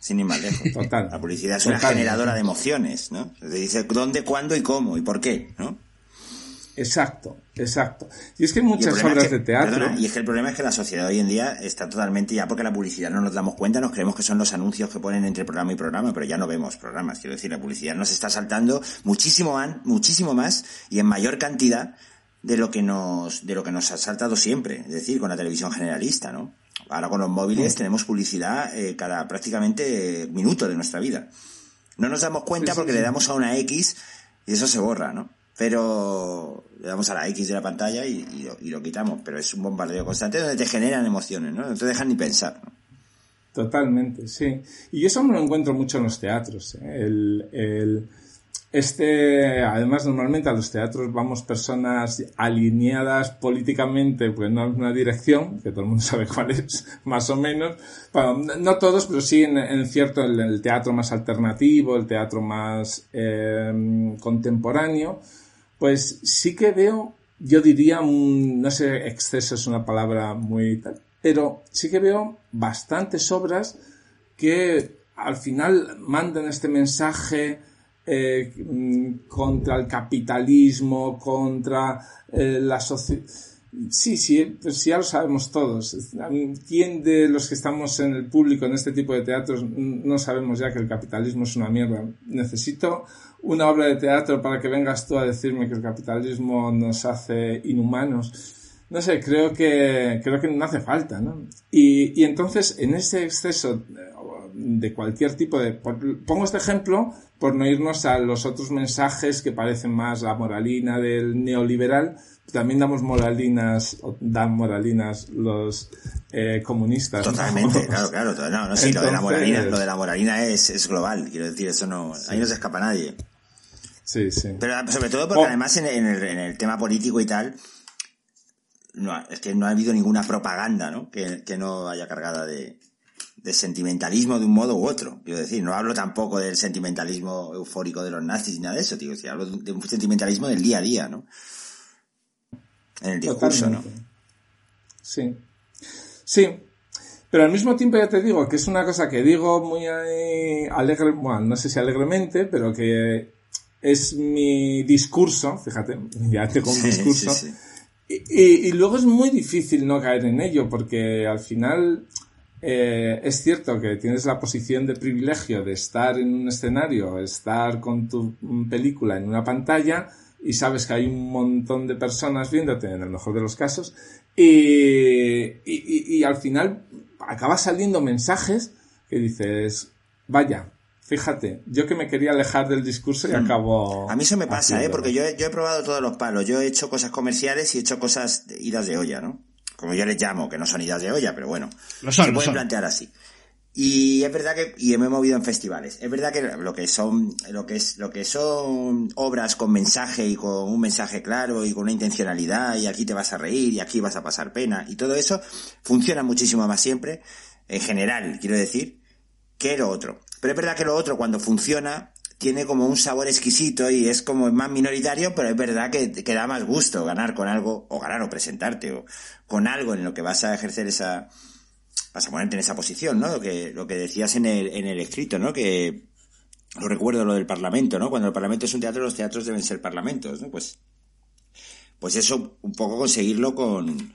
Sin ir más lejos.
Total.
La publicidad es una generadora de emociones, ¿no? Se dice dónde, cuándo y cómo y por qué, ¿no?
Exacto, exacto. Y es que hay muchas obras de teatro.
y es que el problema es que la sociedad hoy en día está totalmente, ya porque la publicidad no nos damos cuenta, nos creemos que son los anuncios que ponen entre programa y programa, pero ya no vemos programas. Quiero decir, la publicidad nos está saltando muchísimo, muchísimo más y en mayor cantidad de lo que nos, de lo que nos ha saltado siempre. Es decir, con la televisión generalista, ¿no? Ahora con los móviles tenemos publicidad eh, cada prácticamente minuto de nuestra vida. No nos damos cuenta porque le damos a una X y eso se borra, ¿no? Pero le damos a la X de la pantalla y, lo, quitamos, pero es un bombardeo constante donde te generan emociones, ¿no? No te dejan ni pensar.
Totalmente, sí. Y eso me lo encuentro mucho en los teatros. ¿eh? El, este, además, normalmente a los teatros vamos personas alineadas políticamente, pues no en una dirección, que todo el mundo <laughs> sabe cuál es, más o menos. Bueno, no todos, pero sí en, cierto, el, teatro más alternativo, el teatro más eh, contemporáneo, pues sí que veo, yo diría, un, no sé, exceso es una palabra muy tal, pero sí que veo bastantes obras que al final mandan este mensaje, eh, mm, contra el capitalismo, contra eh, la sociedad. Sí, sí, pues ya lo sabemos todos. ¿Quién de los que estamos en el público en este tipo de teatros no sabemos ya que el capitalismo es una mierda? Necesito una obra de teatro para que vengas tú a decirme que el capitalismo nos hace inhumanos. No sé, creo que, creo que no hace falta, ¿no? Y, y entonces, en ese exceso de cualquier tipo de... Pongo este ejemplo por no irnos a los otros mensajes que parecen más la moralina del neoliberal. También damos moralinas, dan moralinas los eh, comunistas.
Totalmente, <laughs> claro, claro. No, no, sí, lo de la moralina, lo de la moralina es, es global. Quiero decir, eso no, ahí no se escapa nadie.
Sí, sí.
Pero sobre todo porque además en, el, en, el, tema político y tal, no, es que no ha habido ninguna propaganda, ¿no? Que, que no haya cargada de, de sentimentalismo de un modo u otro. Quiero decir, no hablo tampoco del sentimentalismo eufórico de los nazis ni nada de eso, tío. hablo de un sentimentalismo del día a día, ¿no? En el discurso, ¿no?
Sí. Sí. Pero al mismo tiempo ya te digo que es una cosa que digo muy alegre, bueno, no sé si alegremente, pero que es mi discurso, fíjate, ya tengo <laughs> un discurso. y, luego es muy difícil no caer en ello, porque al final eh, es cierto que tienes la posición de privilegio de estar en un escenario, estar con tu película en una pantalla y sabes que hay un montón de personas viéndote en el mejor de los casos y, y, al final acaba saliendo mensajes que dices, vaya, Fíjate, yo que me quería alejar del discurso y hmm. acabo.
A mí eso me pasa, ¿eh? Porque yo, yo he probado todos los palos. Yo he hecho cosas comerciales y he hecho cosas de idas de olla, ¿no? Como yo les llamo, que no son idas de olla, pero bueno, se pueden plantear así. Y es verdad que, y me he movido en festivales, es verdad que lo que son, lo que es, lo que son obras con mensaje y con un mensaje claro y con una intencionalidad y aquí te vas a reír y aquí vas a pasar pena y todo eso funciona muchísimo más siempre, en general, quiero decir, que lo otro. Pero es verdad que lo otro cuando funciona tiene como un sabor exquisito y es como más minoritario, pero es verdad que, da más gusto ganar con algo, o ganar o presentarte, o con algo en lo que vas a ejercer esa, vas a ponerte en esa posición, ¿no? Lo que, lo que decías en el, en el escrito, ¿no? Que, lo recuerdo lo del Parlamento, ¿no? Cuando el Parlamento es un teatro, los teatros deben ser parlamentos, ¿no? Pues, pues eso, un poco conseguirlo con,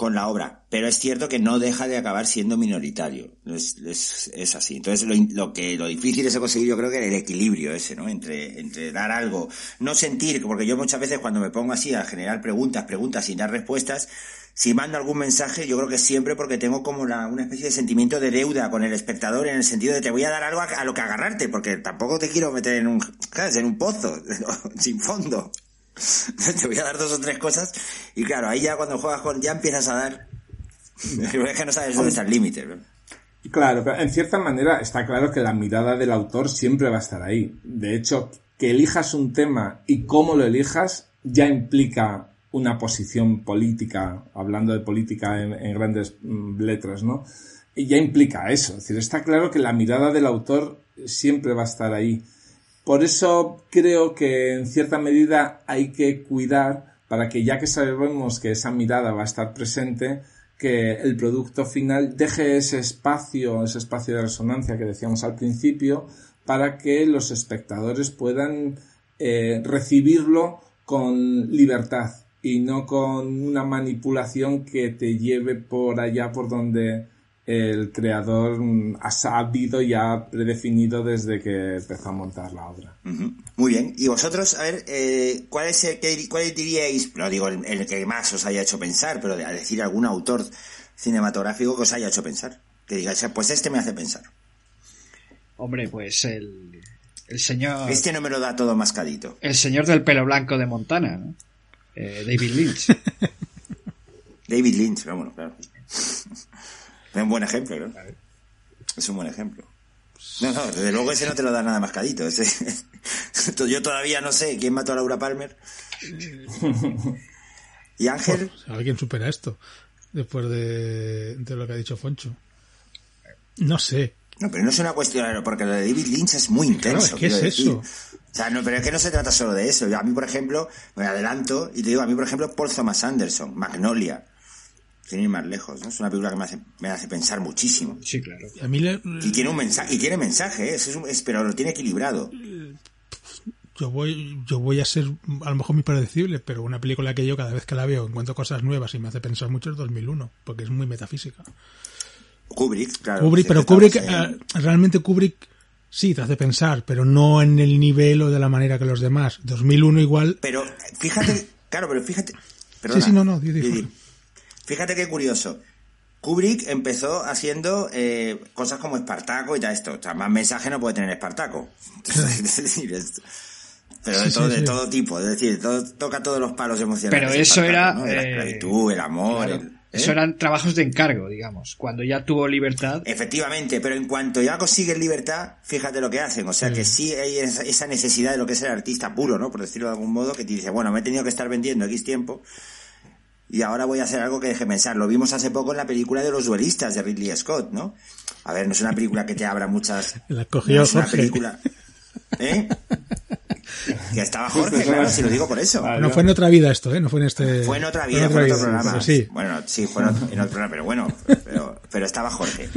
con la obra. Pero es cierto que no deja de acabar siendo minoritario. Es, es, es así. Entonces lo, lo, que lo difícil es conseguir yo creo que el equilibrio ese, ¿no? Entre, entre dar algo, no sentir, porque yo muchas veces cuando me pongo así a generar preguntas, preguntas sin dar respuestas, si mando algún mensaje, yo creo que siempre porque tengo como una, una especie de sentimiento de deuda con el espectador en el sentido de te voy a dar algo a, lo que agarrarte, porque tampoco te quiero meter en un. En un pozo, <laughs> sin fondo. <laughs> te voy a dar dos o tres cosas y claro, ahí ya cuando juegas con, ya empiezas a dar, <laughs> es que no sabes dónde está el.
Claro, pero en cierta manera está claro que la mirada del autor siempre va a estar ahí. De hecho, que elijas un tema y cómo lo elijas ya implica una posición política, hablando de política en, en grandes mm, letras, ¿no? Y ya implica eso. Es decir, está claro que la mirada del autor siempre va a estar ahí. Por eso creo que en cierta medida hay que cuidar para que ya que sabemos que esa mirada va a estar presente, que el producto final deje ese espacio, ese espacio de resonancia que decíamos al principio, para que los espectadores puedan eh, recibirlo con libertad y no con una manipulación que te lleve por allá por donde el creador ha sabido y ha predefinido desde que empezó a montar la obra.
Muy bien. Y vosotros, a ver, eh, ¿cuál es el que cuál diríais, no digo el, que más os haya hecho pensar, pero a decir algún autor cinematográfico que os haya hecho pensar? Que digáis, pues este me hace pensar.
Hombre, pues el, el señor...
Este no me lo da todo mascadito.
El señor del pelo blanco de Montana, ¿no? Eh, David Lynch. <laughs>
David Lynch, vámonos, claro. <laughs> Es un buen ejemplo, ¿no? Es un buen ejemplo. No, no, desde luego ese no te lo da nada mascadito. Ese, <laughs> Yo todavía no sé quién mató a Laura Palmer. ¿Y Ángel?
¿Alguien supera esto? Después de, de lo que ha dicho Foncho. No sé.
No, pero no es una cuestión, porque lo de David Lynch es muy intenso.
¿qué es eso?
O sea, no, pero es que no se trata solo de eso. A mí, por ejemplo, me adelanto y te digo, a mí, por ejemplo, Paul Thomas Anderson, Magnolia, sin ir más lejos, ¿no? Es una película que me hace, me hace pensar muchísimo.
Sí, claro.
A mí le-
Y tiene un mensaje, y tiene mensaje, ¿eh? es, un- es- pero lo tiene equilibrado.
yo voy, yo voy a ser a lo mejor muy predecible, pero una película que yo cada vez que la veo encuentro cosas nuevas y me hace pensar mucho es 2001, porque es muy metafísica.
Kubrick, claro.
Kubrick,
sí,
pero Kubrick, eh, realmente Kubrick sí te hace pensar, pero no en el nivel o de la manera que los demás. 2001 igual,
Pero fíjate, claro, pero fíjate. Perdona,
sí, no, no, di, di.
Fíjate qué curioso. Kubrick empezó haciendo eh, cosas como Espartaco y tal esto. O sea, más mensaje no puede tener Espartaco. <laughs> es decir, es- pero de,
Sí,
todo,
sí,
de todo tipo. Es decir, todo- toca todos los palos emocionales.
Pero eso
Espartaco,
era,
la
eh,
esclavitud, el amor.
Claro,
el-
Eso
¿eh?
eran trabajos de encargo, digamos. Cuando ya tuvo libertad.
Efectivamente, pero en cuanto ya consiguen libertad, fíjate lo que hacen. O sea que sí hay esa esa necesidad de lo que es el artista puro, ¿no? Por decirlo de algún modo, que te dice, bueno, me he tenido que estar vendiendo X tiempo y ahora voy a hacer algo que deje pensar. Lo vimos hace poco en la película de los duelistas de Ridley Scott, ¿no? A ver, no es una película que te abra muchas... <laughs>
La cogió
no es una
Jorge.
película... ¿Eh? <laughs> Que estaba Jorge, claro, si lo digo por eso.
Vale.
no fue en otra vida esto, ¿eh? No fue en este...
Fue en otra vida, fue en otro programa.
pero sí.
Bueno, sí, fue en otro, en otro programa, pero bueno, pero, pero estaba Jorge.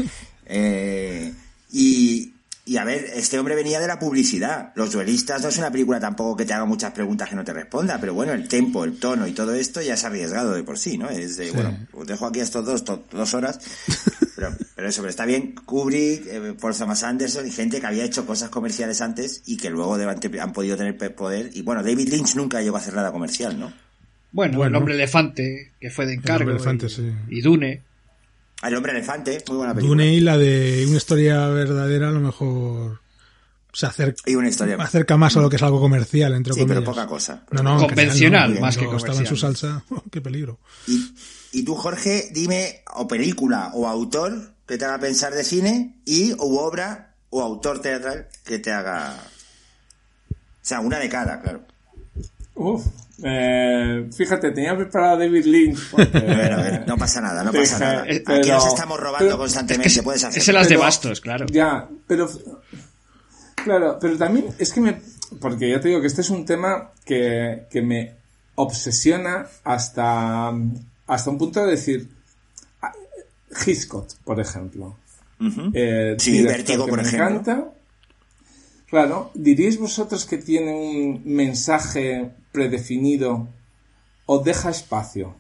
Eh, y, y a ver, este hombre venía de la publicidad. Los duelistas no es una película tampoco que te haga muchas preguntas que no te responda, pero bueno, el tempo, el tono y todo esto ya es arriesgado de por sí, ¿no? Es de, bueno, os dejo aquí estos dos, to- dos horas, <laughs> pero, pero eso, pero está bien. Kubrick, eh, Paul Thomas Anderson y gente que había hecho cosas comerciales antes y que luego de- han podido tener poder. Y bueno, David Lynch nunca llegó a hacer nada comercial, ¿no?
Bueno,
Bueno.
el hombre elefante, que fue de encargo.
hombre elefante,
y,
sí.
y Dune.
El hombre elefante, muy buena película.
Dune y la de una historia verdadera a lo mejor se acerca,
Y una historia.
acerca más a lo que es algo comercial, entre
Sí,
comillas.
pero poca cosa.
No, no, en
Convencional,
general,
más que
estaba en su
comercial.
salsa, oh, <laughs> qué peligro.
Y, y tú, Jorge, dime o película o autor que te haga pensar de cine y o obra o autor teatral que te haga... O sea, una de cada, claro.
Uf, eh, fíjate, tenía preparado a David Lynch. porque-
A ver, a ver, no pasa nada, no pasa nada. Aquí
pero-
nos estamos robando
pero-
constantemente, puedes hacer.
Es en las de bastos, claro.
Ya, pero. Claro, pero también es que me. Porque ya te digo que este es un tema que, que me obsesiona hasta, hasta un punto de decir. ah, Hitchcock, por ejemplo. Eh,
Sí, Vértigo,
que
por
me
ejemplo.
encanta. Claro, ¿diríais vosotros que tiene un mensaje predefinido o deja espacio?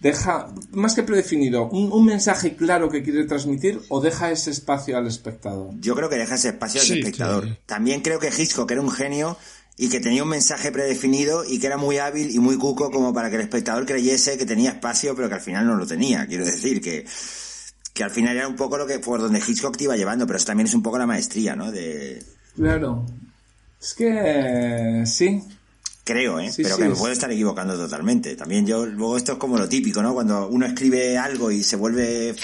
Deja, más que predefinido, un, un mensaje claro que quiere transmitir o deja ese espacio al espectador.
Yo creo que deja ese espacio al
Sí,
espectador.
sí.
También creo que Hitchcock era un genio y que tenía un mensaje predefinido y que era muy hábil y muy cuco como para que el espectador creyese que tenía espacio, pero que al final no lo tenía. Quiero decir que, que al final era un poco lo que por donde Hitchcock te iba llevando, pero eso también es un poco la maestría, ¿no? De
Claro. Es que sí.
Creo, ¿eh?
Sí,
pero
sí,
que me puedo estar equivocando totalmente. También yo luego esto es como lo típico, ¿no? Cuando uno escribe algo y se vuelve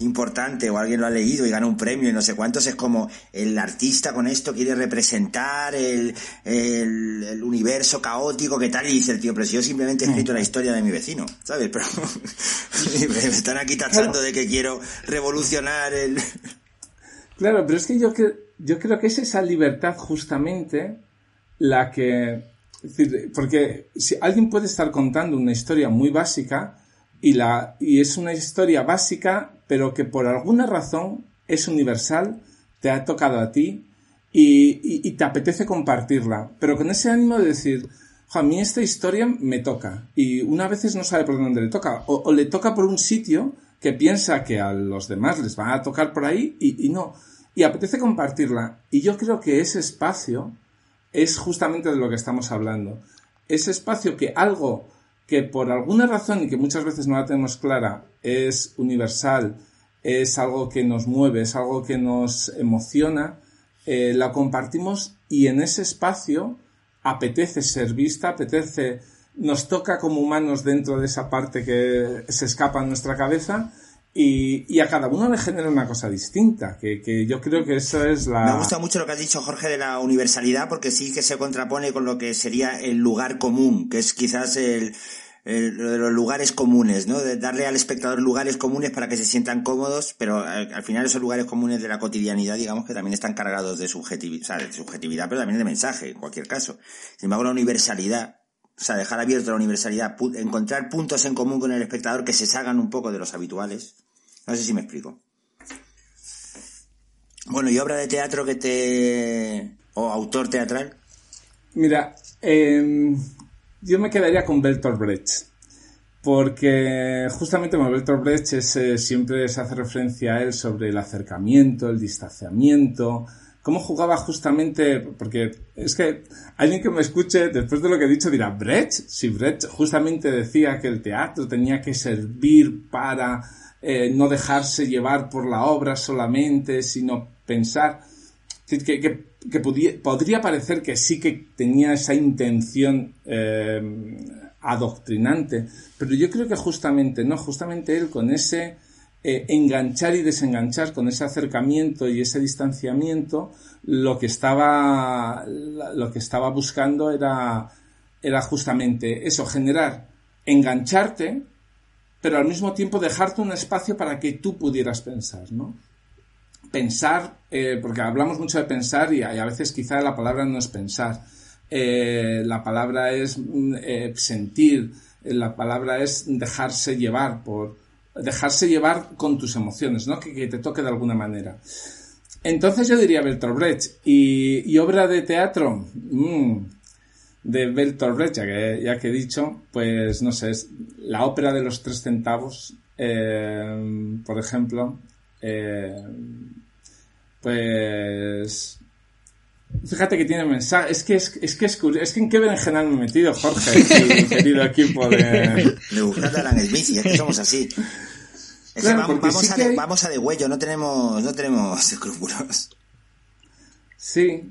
importante o alguien lo ha leído y gana un premio y no sé cuántos, es como el artista con esto quiere representar el, el, el universo caótico que tal y dice el tío, pero si yo simplemente he escrito la historia de mi vecino, ¿sabes? Pero <laughs> me están aquí tachando de que quiero revolucionar el...
Claro, pero es que yo, que, yo creo que es esa libertad justamente la que... porque si alguien puede estar contando una historia muy básica y, la, y es una historia básica, pero que por alguna razón es universal, te ha tocado a ti y, y- te apetece compartirla, pero con ese ánimo de decir, "Jo, a mí esta historia me toca y una veces no sabe por dónde le toca o, le toca por un sitio que piensa que a los demás les va a tocar por ahí y no, y apetece compartirla. Y yo creo que ese espacio es justamente de lo que estamos hablando. Ese espacio que algo que por alguna razón y que muchas veces no la tenemos clara es universal, es algo que nos mueve, es algo que nos emociona, eh, la compartimos y en ese espacio apetece ser vista, apetece, nos toca como humanos dentro de esa parte que se escapa en nuestra cabeza y, a cada uno le genera una cosa distinta, que, que, yo creo que eso es la...
Me gusta mucho lo que has dicho, Jorge, de la universalidad, porque sí que se contrapone con lo que sería el lugar común, que es quizás el, de los lugares comunes, ¿no? De darle al espectador lugares comunes para que se sientan cómodos, pero al, final esos lugares comunes de la cotidianidad, digamos que también están cargados de subjetividad, de subjetividad, pero también de mensaje, en cualquier caso. Sin embargo, la universalidad, o sea, dejar abierto la universalidad, encontrar puntos en común con el espectador que se salgan un poco de los habituales, no sé si me explico. Bueno, ¿y obra de teatro que te... o autor teatral?
Mira, em, yo me quedaría con Bertolt Brecht. Porque justamente con Bertolt Brecht eh, siempre se hace referencia a él sobre el acercamiento, el distanciamiento, cómo jugaba justamente, porque es que alguien que me escuche después de lo que he dicho dirá, Brecht, si Brecht justamente decía que el teatro tenía que servir para eh, no dejarse llevar por la obra solamente, sino pensar que, que, podría parecer que sí que tenía esa intención eh, adoctrinante, pero yo creo que justamente no, justamente él con ese eh, enganchar y desenganchar, con ese acercamiento y ese distanciamiento, lo que estaba, lo que estaba buscando era, era justamente eso, generar, engancharte, pero al mismo tiempo dejarte un espacio para que tú pudieras pensar, ¿no? Pensar, eh, porque hablamos mucho de pensar y, a veces quizá la palabra no es pensar, eh, la palabra es mm, sentir, la palabra es dejarse llevar por, dejarse llevar con tus emociones, ¿no? Que, te toque de alguna manera. Entonces yo diría Bertolt Brecht. ¿Y, obra de teatro? Mm, de Bertolt Brecht, ya que, ya que he dicho, pues no sé, es la ópera de los tres centavos, eh, por ejemplo, eh, pues Fíjate que tiene mensaje. Es que es, es que es curioso. Es que en qué berenjenal me he metido, Jorge, querido equipo de.
Me gusta Alan Smith, es que somos así. vamos, a de, vamos a de huello, no tenemos, no tenemos <laughs> escrúpulos.
Sí.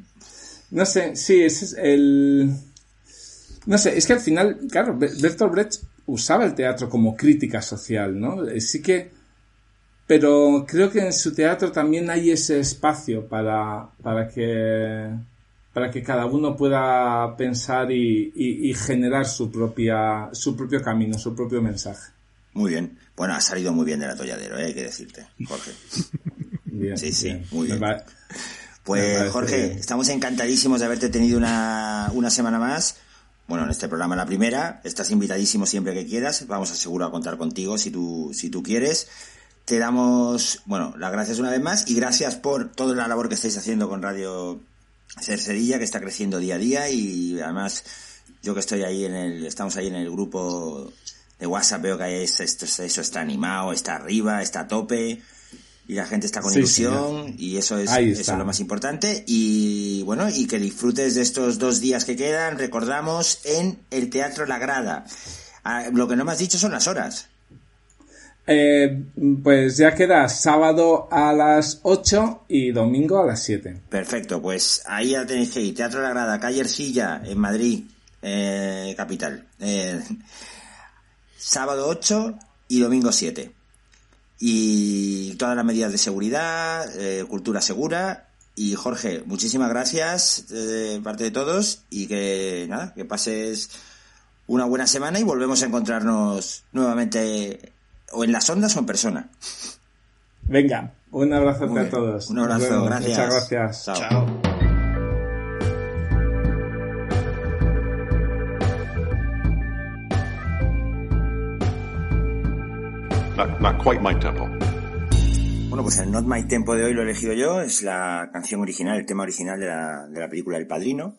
No sé, sí, ese es el. No sé, es que al final, claro, Bertolt Brecht usaba el teatro como crítica social, ¿no? Eh, sí que. Pero creo que en su teatro también hay ese espacio para, para que para que cada uno pueda pensar y, y, generar su propia su propio camino, su propio mensaje.
Muy bien. Bueno, ha salido muy bien del atolladero, ¿eh? hay que decirte, Jorge. <laughs>
Bien,
sí, sí, muy bien. Pues Jorge, estamos encantadísimos de haberte tenido una, una semana más bueno, en este programa la primera. Estás invitadísimo siempre que quieras. Vamos a seguro a contar contigo si tú, si tú quieres. Te damos, bueno, las gracias una vez más y gracias por toda la labor que estáis haciendo con Radio Cercerilla, que está creciendo día a día y además yo que estoy ahí en el, estamos ahí en el grupo de WhatsApp, veo que esto, eso está animado, está arriba, está a tope y la gente está con ilusión y eso es, eso es lo más importante y bueno y que disfrutes de estos dos días que quedan recordamos en el Teatro La Grada. Ah, lo que no me has dicho son las horas
eh, pues ya queda sábado a las 8 y domingo a las 7
perfecto pues ahí ya tenéis que ir Teatro La Grada calle Ercilla en Madrid eh, capital. Eh, sábado 8 y domingo 7 y todas las medidas de seguridad, eh, cultura segura. Y Jorge, muchísimas gracias de parte de todos. Y que nada, que pases una buena semana y volvemos a encontrarnos nuevamente o en las ondas o en persona.
Venga, un abrazo a todos.
Un abrazo, gracias.
Muchas gracias.
Chao.
Not, quite my tempo.
Bueno, pues el Not My Tempo de hoy lo he elegido yo, es la canción original, el tema original de la, de la película El Padrino,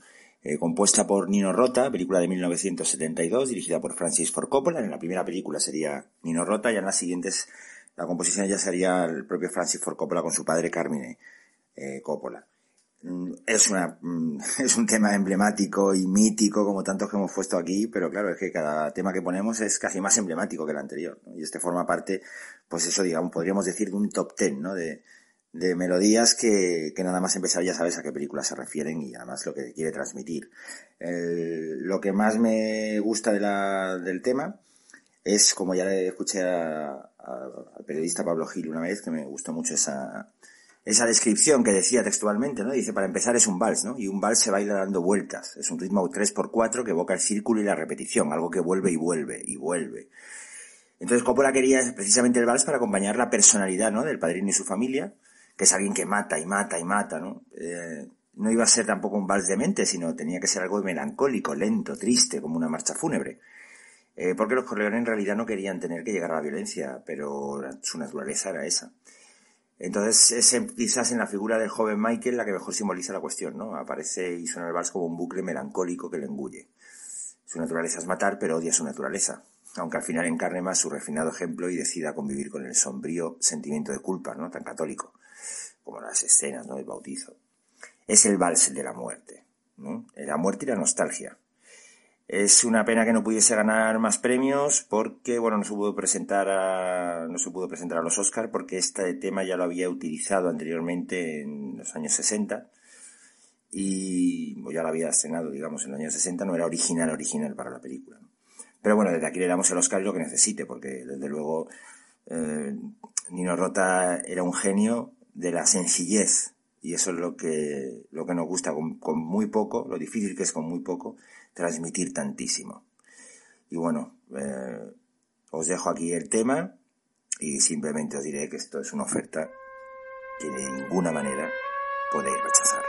eh, compuesta por Nino Rota, película de 1972, dirigida por Francis Ford Coppola. En la primera película sería Nino Rota y en las siguientes la composición ya sería el propio Francis Ford Coppola con su padre Carmine eh, Coppola. Mm, es, una, mm, <laughs> es un tema emblemático y mítico como tantos que hemos puesto aquí, pero claro, es que cada tema que ponemos es casi más emblemático que el anterior. Y este forma parte, pues eso, digamos, podríamos decir de un top ten, ¿no? De, de melodías que, que nada más empezar ya sabes a qué películas se refieren y además lo que quiere transmitir. lo que más me gusta de la, del tema es, como ya le escuché a, al periodista Pablo Gil una vez que me gustó mucho esa, esa descripción que decía textualmente, ¿no? Dice, para empezar es un vals, ¿no? Y un vals se baila dando vueltas. Es un ritmo 3x4 que evoca el círculo y la repetición, algo que vuelve y vuelve y vuelve. Entonces Coppola quería precisamente el vals para acompañar la personalidad, ¿no? Del padrino y su familia, que es alguien que mata y mata y mata, ¿no? Eh, no iba a ser tampoco un vals de mente, sino tenía que ser algo melancólico, lento, triste, como una marcha fúnebre. Eh, porque los Corleones en realidad no querían tener que llegar a la violencia, pero su naturaleza era esa. Entonces es quizás en la figura del joven Michael la que mejor simboliza la cuestión, ¿no? Aparece y suena el vals como un bucle melancólico que le engulle. Su naturaleza es matar, pero odia su naturaleza, aunque al final encarne más su refinado ejemplo y decida convivir con el sombrío sentimiento de culpa, ¿no? Tan católico, como las escenas, ¿no? Del bautizo es el vals de la muerte. ¿no? La muerte y la nostalgia. Es una pena que no pudiese ganar más premios porque, bueno, no se pudo presentar a, no se pudo presentar a los Oscars porque este tema ya lo había utilizado anteriormente en los años 60 y ya lo había estrenado, digamos, en los años 60, no era original, original para la película. Pero bueno, desde aquí le damos el Oscar lo que necesite porque, desde luego, eh, Nino Rota era un genio de la sencillez y eso es lo que, lo que nos gusta con, muy poco, lo difícil que es con muy poco, transmitir tantísimo. Y bueno, eh, os dejo aquí el tema y simplemente os diré que esto es una oferta que de ninguna manera podéis rechazar.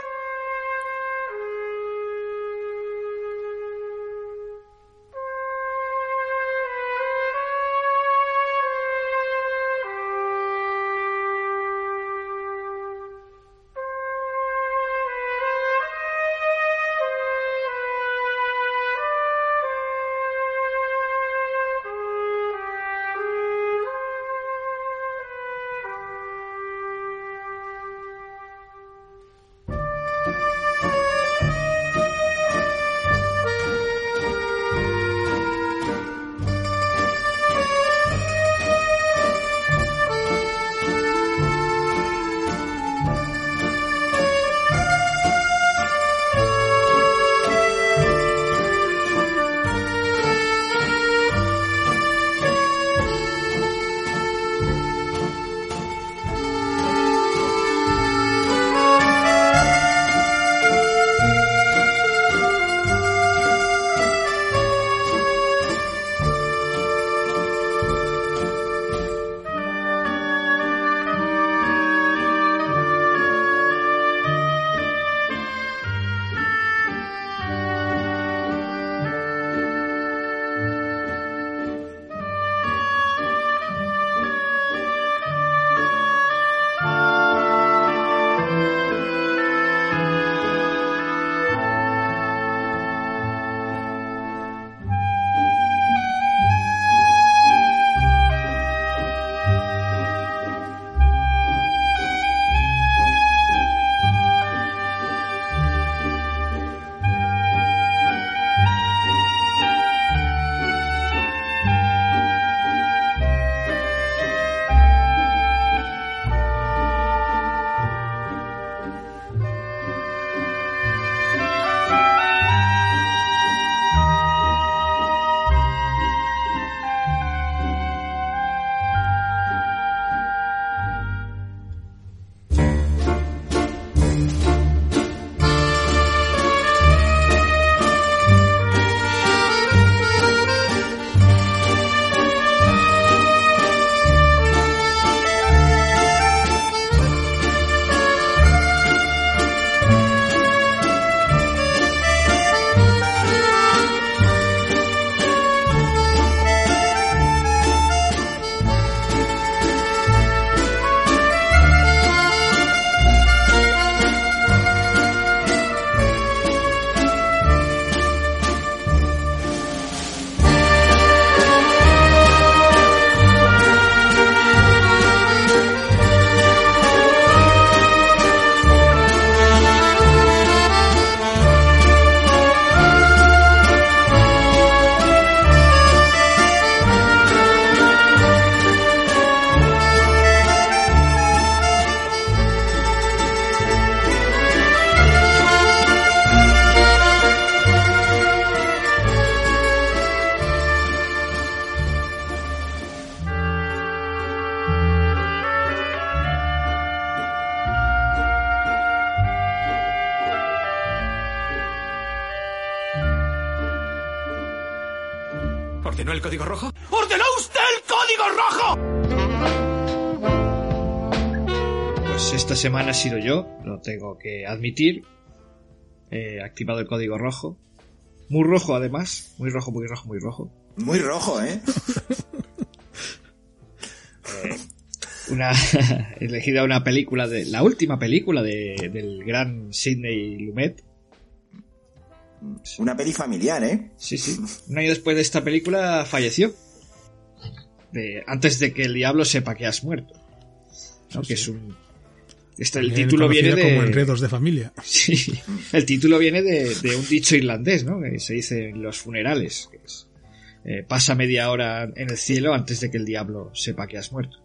Semana he sido yo, lo tengo que admitir. He activado el código rojo. Muy rojo además, muy rojo, muy rojo, muy rojo.
Muy rojo, ¿eh?
una <laughs> he elegido una película de la última película de, del gran Sidney Lumet
una peli familiar ¿eh?
sí sí un año después de esta película falleció de, antes de que el diablo sepa que has muerto ¿no? que es un este, el título viene de
como enredos de familia
sí el título viene de, de un dicho irlandés no que se dice en los funerales que es, eh, pasa media hora en el cielo antes de que el diablo sepa que has muerto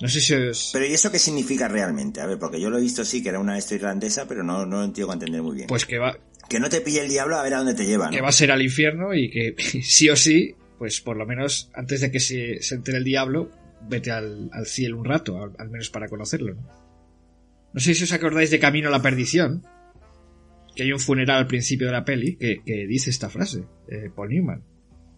no sé si es...
Pero ¿y eso qué significa realmente? A ver, porque yo lo he visto sí que era una esto irlandesa, pero no, no lo entiendo entender muy bien.
Pues que va...
Que no te pille el diablo a ver a dónde te lleva, ¿no?
Que va a ser al infierno y que <laughs> sí o sí, pues por lo menos antes de que se, se entere el diablo, vete al, al cielo un rato, al, al, menos para conocerlo, ¿no? No sé si os acordáis de Camino a la Perdición, que hay un funeral al principio de la peli que, dice esta frase, eh, Paul Newman.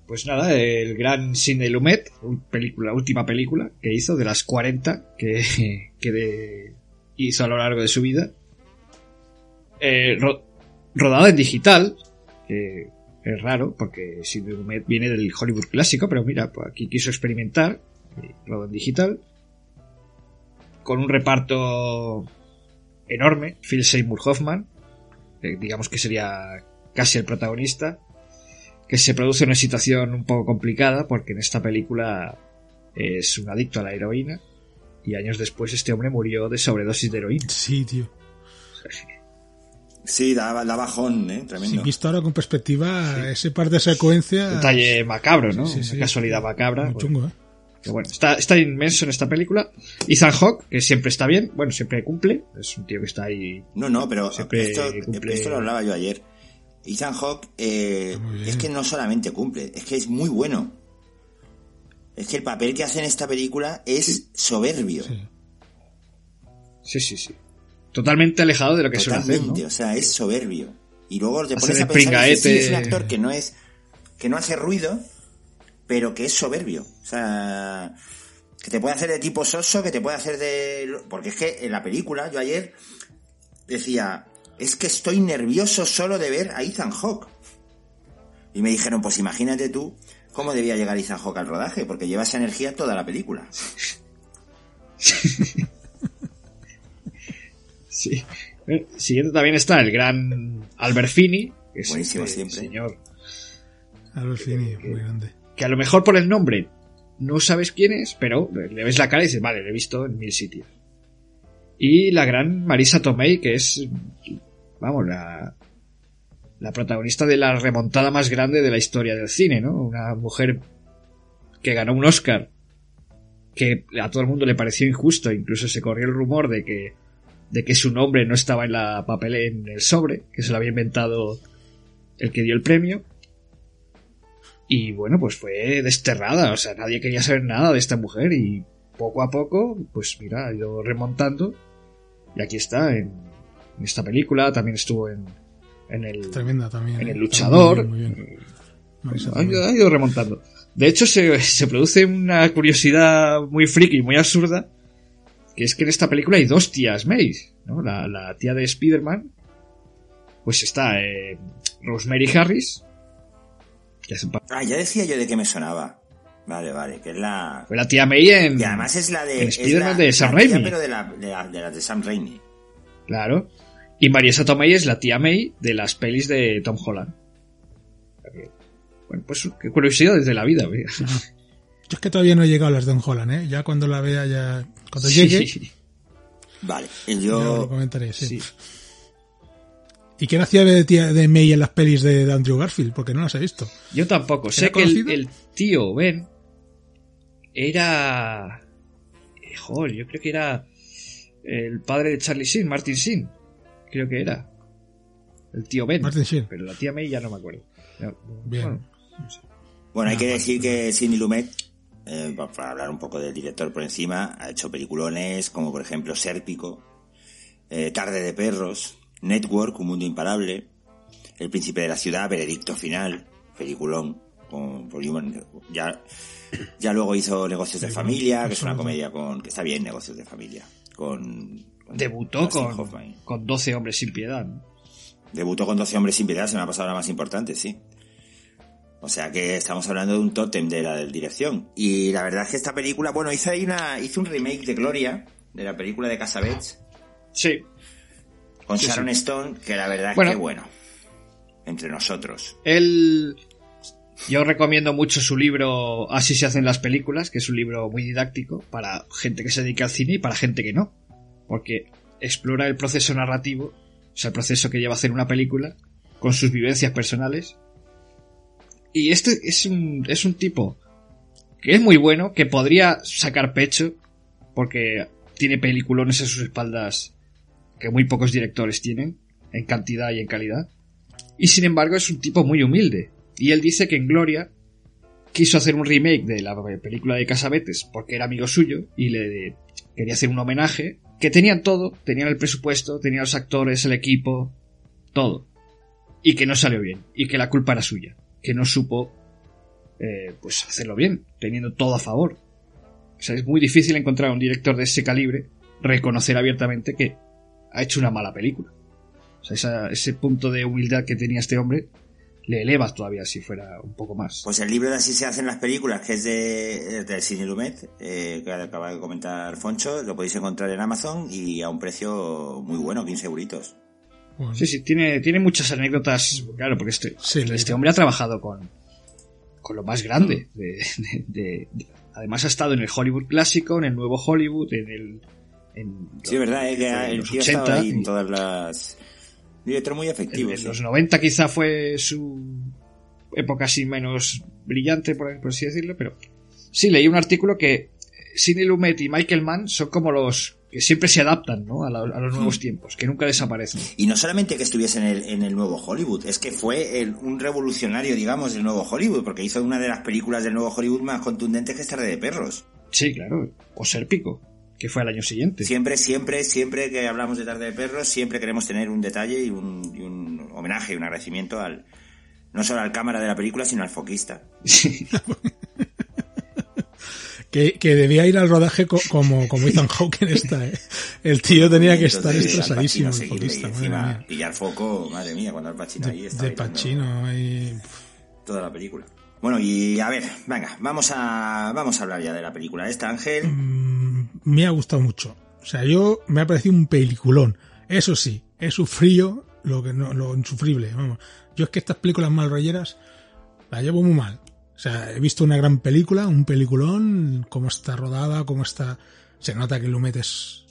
Pues nada, el gran Sidney Lumet, película, última película que hizo de las 40 que, <laughs> que hizo a lo largo de su vida. Eh, ro, rodado en digital, que es raro porque Sidney Lumet viene del Hollywood clásico, pero mira, pues aquí quiso experimentar, rodado en digital, con un reparto enorme, Phil Seymour Hoffman, que digamos que sería casi el protagonista, que se produce una situación un poco complicada porque en esta película es un adicto a la heroína y años después este hombre murió de sobredosis de heroína.
Sí, tío.
Sí, da, da bajón, ¿eh? Tremendo.
Sí, visto ahora con perspectiva, sí. ese par de secuencias...
Detalle macabro, ¿no? Sí, Una casualidad macabra.
Muy chungo, ¿eh?
Que bueno, está, está inmenso en esta película. Ethan Hawke, que siempre está bien, bueno, siempre cumple. Es un tío que está ahí...
No, no, pero esto, cumple... esto lo hablaba yo ayer. Ethan Hawke eh, es que no solamente cumple, es que es muy bueno. Es que el papel que hace en esta película es
sí.
soberbio.
Sí. sí, sí, sí. Totalmente alejado de lo que
Totalmente,
suele hacer, ¿no?
o sea, es soberbio. Y luego te
Hacer
pones a pensar que es un actor que no es que no hace ruido, pero que es soberbio. O sea, que te puede hacer de tipo soso, que te puede hacer de porque es que en la película yo ayer decía, es que estoy nervioso solo de ver a Ethan Hawke. Y me dijeron, pues imagínate tú cómo debía llegar Ethan Hawke al rodaje, porque lleva esa energía toda la película. <laughs>
sí. Siguiente también está el gran Albert Finney, que es
Buenísimo
este
siempre.
señor
Albert Finney, muy grande.
Que a lo mejor por el nombre no sabes quién es, pero le ves la cara y dices, vale, le he visto en mil sitios. Y la gran Marisa Tomei, que es, vamos, la, la protagonista de la remontada más grande de la historia del cine, ¿no? Una mujer que ganó un Oscar, que a todo el mundo le pareció injusto, incluso se corrió el rumor de que, de que su nombre no estaba en la papel en el sobre, que se lo había inventado el que dio el premio. Y bueno, pues fue desterrada, o sea, nadie quería saber nada de esta mujer y poco a poco, pues mira, ha ido remontando. Y aquí está, en, en esta película, también estuvo en, en el,
Tremenda también.
en
¿eh?
el luchador.
Muy bien, muy bien. Marisa
Ha ido, ha ido remontando. De hecho, se, se produce una curiosidad muy friki, muy absurda, que es que en esta película hay dos tías Mays, ¿no? La, la tía de Spider-Man, pues está eh, Rosemary Harris, que
Ah, ya decía yo de qué me sonaba. Vale, vale, que es la...
fue la tía May en...
Y además es la de...
Spider-Man
la-
de Sam
la tía,
Raimi.
pero de la, de, la, de la de Sam Raimi.
Claro. Y Marisa Tomei es la tía May de las pelis de Tom Holland. Bueno, pues qué curiosidad desde la vida. mira.
Yo es que todavía no he llegado a las de Don Holland, ¿eh? Ya cuando la vea, ya... Cuando
Sí.
llegue,
Vale, y
ya os lo
yo...
comentaré, sí. ¿Y quién hacía de tía de May en las pelis de, de Andrew Garfield? Porque no las he visto.
Yo tampoco. Sé
¿Era
que el, tío Ben era. eh, Joder, yo creo que era el padre de Charlie Sheen, Martin Sheen. Creo que era. El tío Ben.
Martin Sheen.
Pero la tía May ya no me acuerdo.
Bien.
bueno,
Bueno, hay que decir que Sidney Lumet, eh, pa- para hablar un poco del director por encima, ha hecho peliculones como por ejemplo Sérpico, eh, Tarde de Perros, Network, Un Mundo Imparable, El Príncipe de la Ciudad, Veredicto Final, peliculón. con Newman. Ya, ya luego hizo Negocios de Familia, que es una comedia con, que está bien, Negocios de Familia. Con, con
Debutó con, con 12 hombres sin piedad.
Debutó con 12 hombres sin piedad, se me ha pasado la más importante, sí. O sea que estamos hablando de un tótem de la dirección. Y la verdad es que esta película, bueno, hizo ahí una, hizo un remake de Gloria, de la película de Casabets,
Sí,
con
Sí,
Sharon Stone, que la verdad es que bueno. Entre nosotros.
Él. Yo recomiendo mucho su libro Así se hacen las películas, que es un libro muy didáctico para gente que se dedica al cine y para gente que no. Porque explora el proceso narrativo, o sea, el proceso que lleva a hacer una película, con sus vivencias personales. Y este es un, es un tipo que es muy bueno, que podría sacar pecho, porque tiene peliculones a sus espaldas que muy pocos directores tienen, en cantidad y en calidad. Y sin embargo es un tipo muy humilde. Y él dice que en Gloria quiso hacer un remake de la película de Casabetes porque era amigo suyo y le quería hacer un homenaje. Que tenían todo, tenían el presupuesto, tenían los actores, el equipo, todo. Y que no salió bien. Y que la culpa era suya. Que no supo eh, pues hacerlo bien, teniendo todo a favor. O sea, es muy difícil encontrar a un director de ese calibre reconocer abiertamente que ha hecho una mala película. O sea, esa- ese punto de humildad que tenía este hombre le elevas todavía si fuera un poco más.
Pues el libro de Así se hacen las películas, que es de, de Sidney Lumet, eh, que acaba de comentar Foncho, lo podéis encontrar en Amazon y a un precio muy bueno, 15 euritos.
Bueno,
Sí, sí, tiene, tiene muchas anécdotas, claro, porque este,
Sí,
este hombre ha trabajado con, con lo más grande. de- de- de- de- además ha estado en el Hollywood clásico, en el nuevo Hollywood, en el... En
Sí, es verdad, eh, que
en los
tío ha estado
80,
ahí en todas las... Director muy efectivo,
en, los 90 quizá fue su época así menos brillante, por, por así decirlo, pero sí, leí un artículo que Sidney Lumet y Michael Mann son como los que siempre se adaptan ¿no? a, la- a los nuevos tiempos, que nunca desaparecen.
Y no solamente que estuviese en el, en el nuevo Hollywood, es que fue el- un revolucionario, digamos, del nuevo Hollywood, porque hizo una de las películas del nuevo Hollywood más contundentes que es Tarde de Perros.
Sí, claro, o Serpico, que fue al año siguiente.
Siempre, siempre, siempre que hablamos de Tarde de Perros, siempre queremos tener un detalle y un, y un homenaje y un agradecimiento al, no solo al cámara de la película, sino al foquista. <laughs>
que, que debía ir al rodaje co- como, como Ethan Hawke en esta, ¿eh? El tío tenía que estar estresadísimo, el foquista,
encima pillar foco, madre mía, cuando Al Pacino ahí está
de Pacino ahí...
toda la película. Bueno, y a ver, venga, vamos a, vamos a hablar ya de la película esta, Ángel.
Mm, me ha gustado mucho. O sea, yo me ha parecido un peliculón. Eso sí, he sufrido lo que no, lo insufrible. Vamos. Yo es que estas películas mal rolleras las llevo muy mal. O sea, he visto una gran película, un peliculón, cómo está rodada, cómo está. Se nota que Lumet es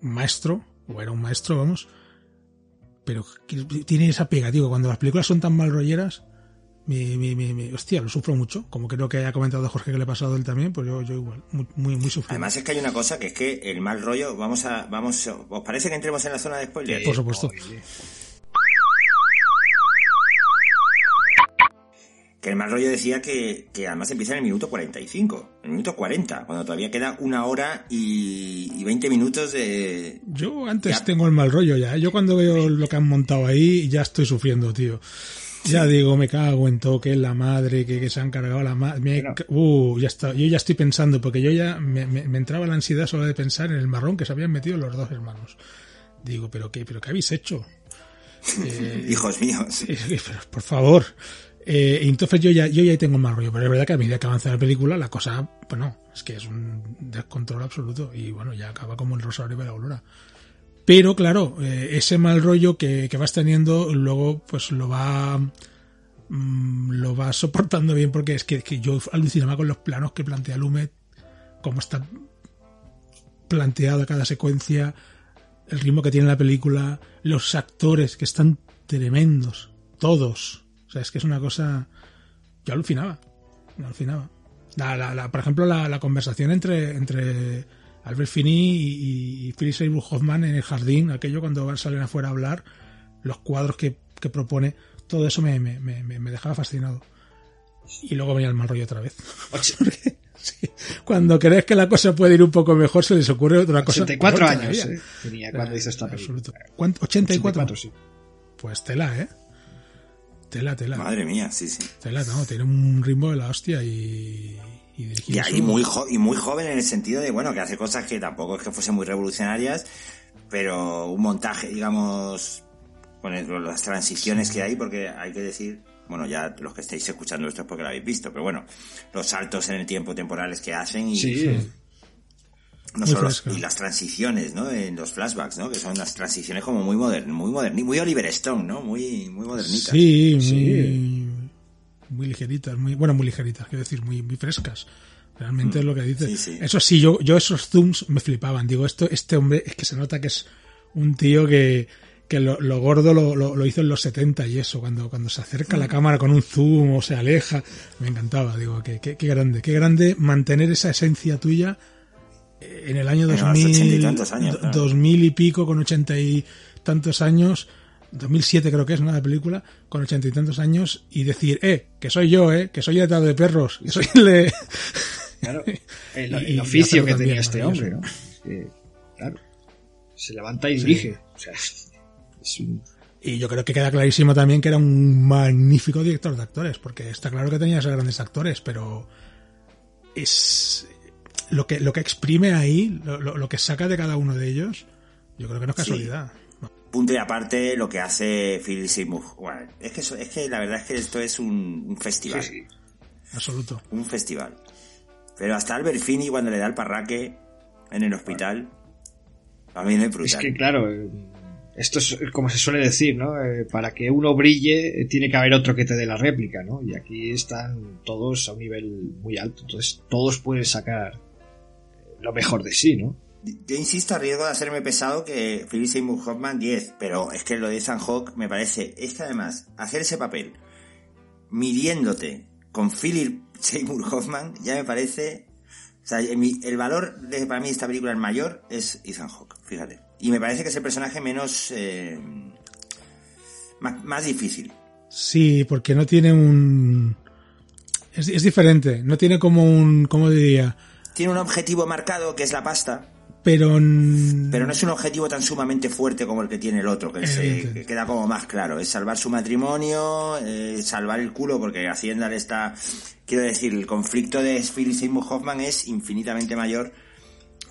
maestro, o era un maestro, vamos. Pero tiene esa pega, tío. Cuando las películas son tan mal rolleras, me, me, me, hostia, lo sufro mucho. Como creo que haya comentado Jorge que le ha pasado a él también, pues yo, yo igual, muy, muy, muy sufrido.
Además es que hay una cosa que es que el mal rollo, vamos a, vamos, ¿os parece que entremos en la zona de spoilers?
Por supuesto.
Que el mal rollo decía que, que además empieza en el minuto 45, en el minuto 40, cuando todavía queda una hora y, y 20 minutos de...
Yo antes
Ya.
tengo el mal rollo ya. ¿eh? Yo cuando veo lo que han montado ahí ya estoy sufriendo, tío. Ya digo, me cago en todo, que es la madre, que, que se han cargado la madre.
Pero-
Uh, ya está. Yo ya estoy pensando, porque yo ya me, me- me entraba la ansiedad solo de pensar en el marrón que se habían metido los dos hermanos. Digo, pero qué, pero qué habéis hecho. <laughs> Eh,
Hijos míos.
eh, pero, por favor. Eh, entonces yo ya, yo ya tengo el mal rollo, pero es verdad que a medida que avanza la película, la cosa, pues no, es que es un descontrol absoluto y bueno, ya acaba como el Rosario de la Aurora. Pero claro, eh, ese mal rollo que, que vas teniendo, luego pues lo va mm, lo va soportando bien porque es que, que yo alucinaba con los planos que plantea Lumet, cómo está planteada cada secuencia, el ritmo que tiene la película, los actores que están tremendos, todos. O sea, es que es una cosa. Yo alucinaba. alucinaba. La, la, la- por ejemplo, la conversación entre, entre Albert Finney y, y Philip Seymour Hoffman en el jardín, aquello cuando van- salen afuera a hablar, los cuadros que, que propone, todo eso me, me, me, me dejaba fascinado. Y luego venía el mal rollo otra vez. <laughs> Porque, sí, cuando crees que la cosa puede ir un poco mejor, se les ocurre otra cosa.
84
peor
años eh, tenía cuando hizo esta película.
Absoluto. ¿Cuánto? 84.
84, sí.
Pues tela, ¿eh? Tela, tela.
Madre mía, sí, sí.
Tela, no, tiene un ritmo de la hostia y. Y, dirigir
muy, jo- y muy joven en el sentido de, bueno, que hace cosas que tampoco es que fuesen muy revolucionarias, pero un montaje, digamos, con el- con las transiciones que hay, porque hay que decir, bueno, ya los que estáis escuchando esto es porque lo habéis visto, pero bueno, los saltos en el tiempo temporales que hacen y
Sí,
no
Muy
solo
fresco.
y las transiciones, ¿no? En los flashbacks, ¿no? Que son las transiciones como muy modernas, muy moderni, muy Oliver Stone, ¿no? Muy, muy modernitas.
Sí,
Sí.
muy ligeritas, muy, bueno, muy ligeritas, quiero decir, muy, muy frescas. Realmente es lo que dice.
Sí, sí.
Eso sí, yo, yo esos zooms me flipaban. Digo, esto, este hombre es que se nota que es un tío que, que lo, lo gordo lo, lo, lo hizo en los 70 y eso, cuando, cuando se acerca la cámara con un zoom o se aleja. Me encantaba, digo, que, que, qué grande, qué grande mantener esa esencia tuya en el año
En los
2000,
ochenta y tantos años,
do-
claro.
2000 y pico, con ochenta y tantos años, 2007 creo que es, ¿no? La película, con ochenta y tantos años, y decir, eh, que soy yo, eh, que soy el de perros, que soy el de... <laughs>
claro. <laughs> El,
Y-
el
y
oficio que tenía este hombre. ¿no? Claro. Se levanta y dirige. O sea, <laughs> es un...
Y yo creo que queda clarísimo también que era un magnífico director de actores, porque está claro que tenía esos grandes actores, pero es lo que, lo que exprime ahí, lo, lo- lo que saca de cada uno de ellos, yo creo que no es
Sí.
casualidad. No.
Punto y aparte lo que hace Philip Seymour. Bueno, es que es que la verdad es que esto es un, un festival,
Sí, sí.
Absoluto.
un festival. Pero hasta Albert Finney cuando le da el parraque en el hospital, también es
Es
brutal.
que, claro, eh, esto es como se suele decir, ¿no? Eh, para que uno brille, eh, tiene que haber otro que te dé la réplica, ¿no? Y aquí están todos a un nivel muy alto. Entonces, todos pueden sacar eh, lo mejor de sí, ¿no?
Yo insisto a riesgo de hacerme pesado que Philip Seymour Hoffman 10, pero es que lo de Ethan Hawke me parece, es que además, hacer ese papel midiéndote con Philip Seymour Hoffman ya me parece, o sea, el valor de para mí esta película el mayor es Ethan Hawke, fíjate. Y me parece que es el personaje menos, eh, más, más difícil.
Sí, porque no tiene un... Es, es diferente, no tiene como un... ¿Cómo diría?
Tiene un objetivo marcado que es la pasta,
Pero...
Pero no es un objetivo tan sumamente fuerte como el que tiene el otro, que, se, que queda como más claro. Es salvar su matrimonio, eh, salvar el culo, porque Hacienda le está... Quiero decir, el conflicto de Philip Seymour Hoffman es infinitamente mayor.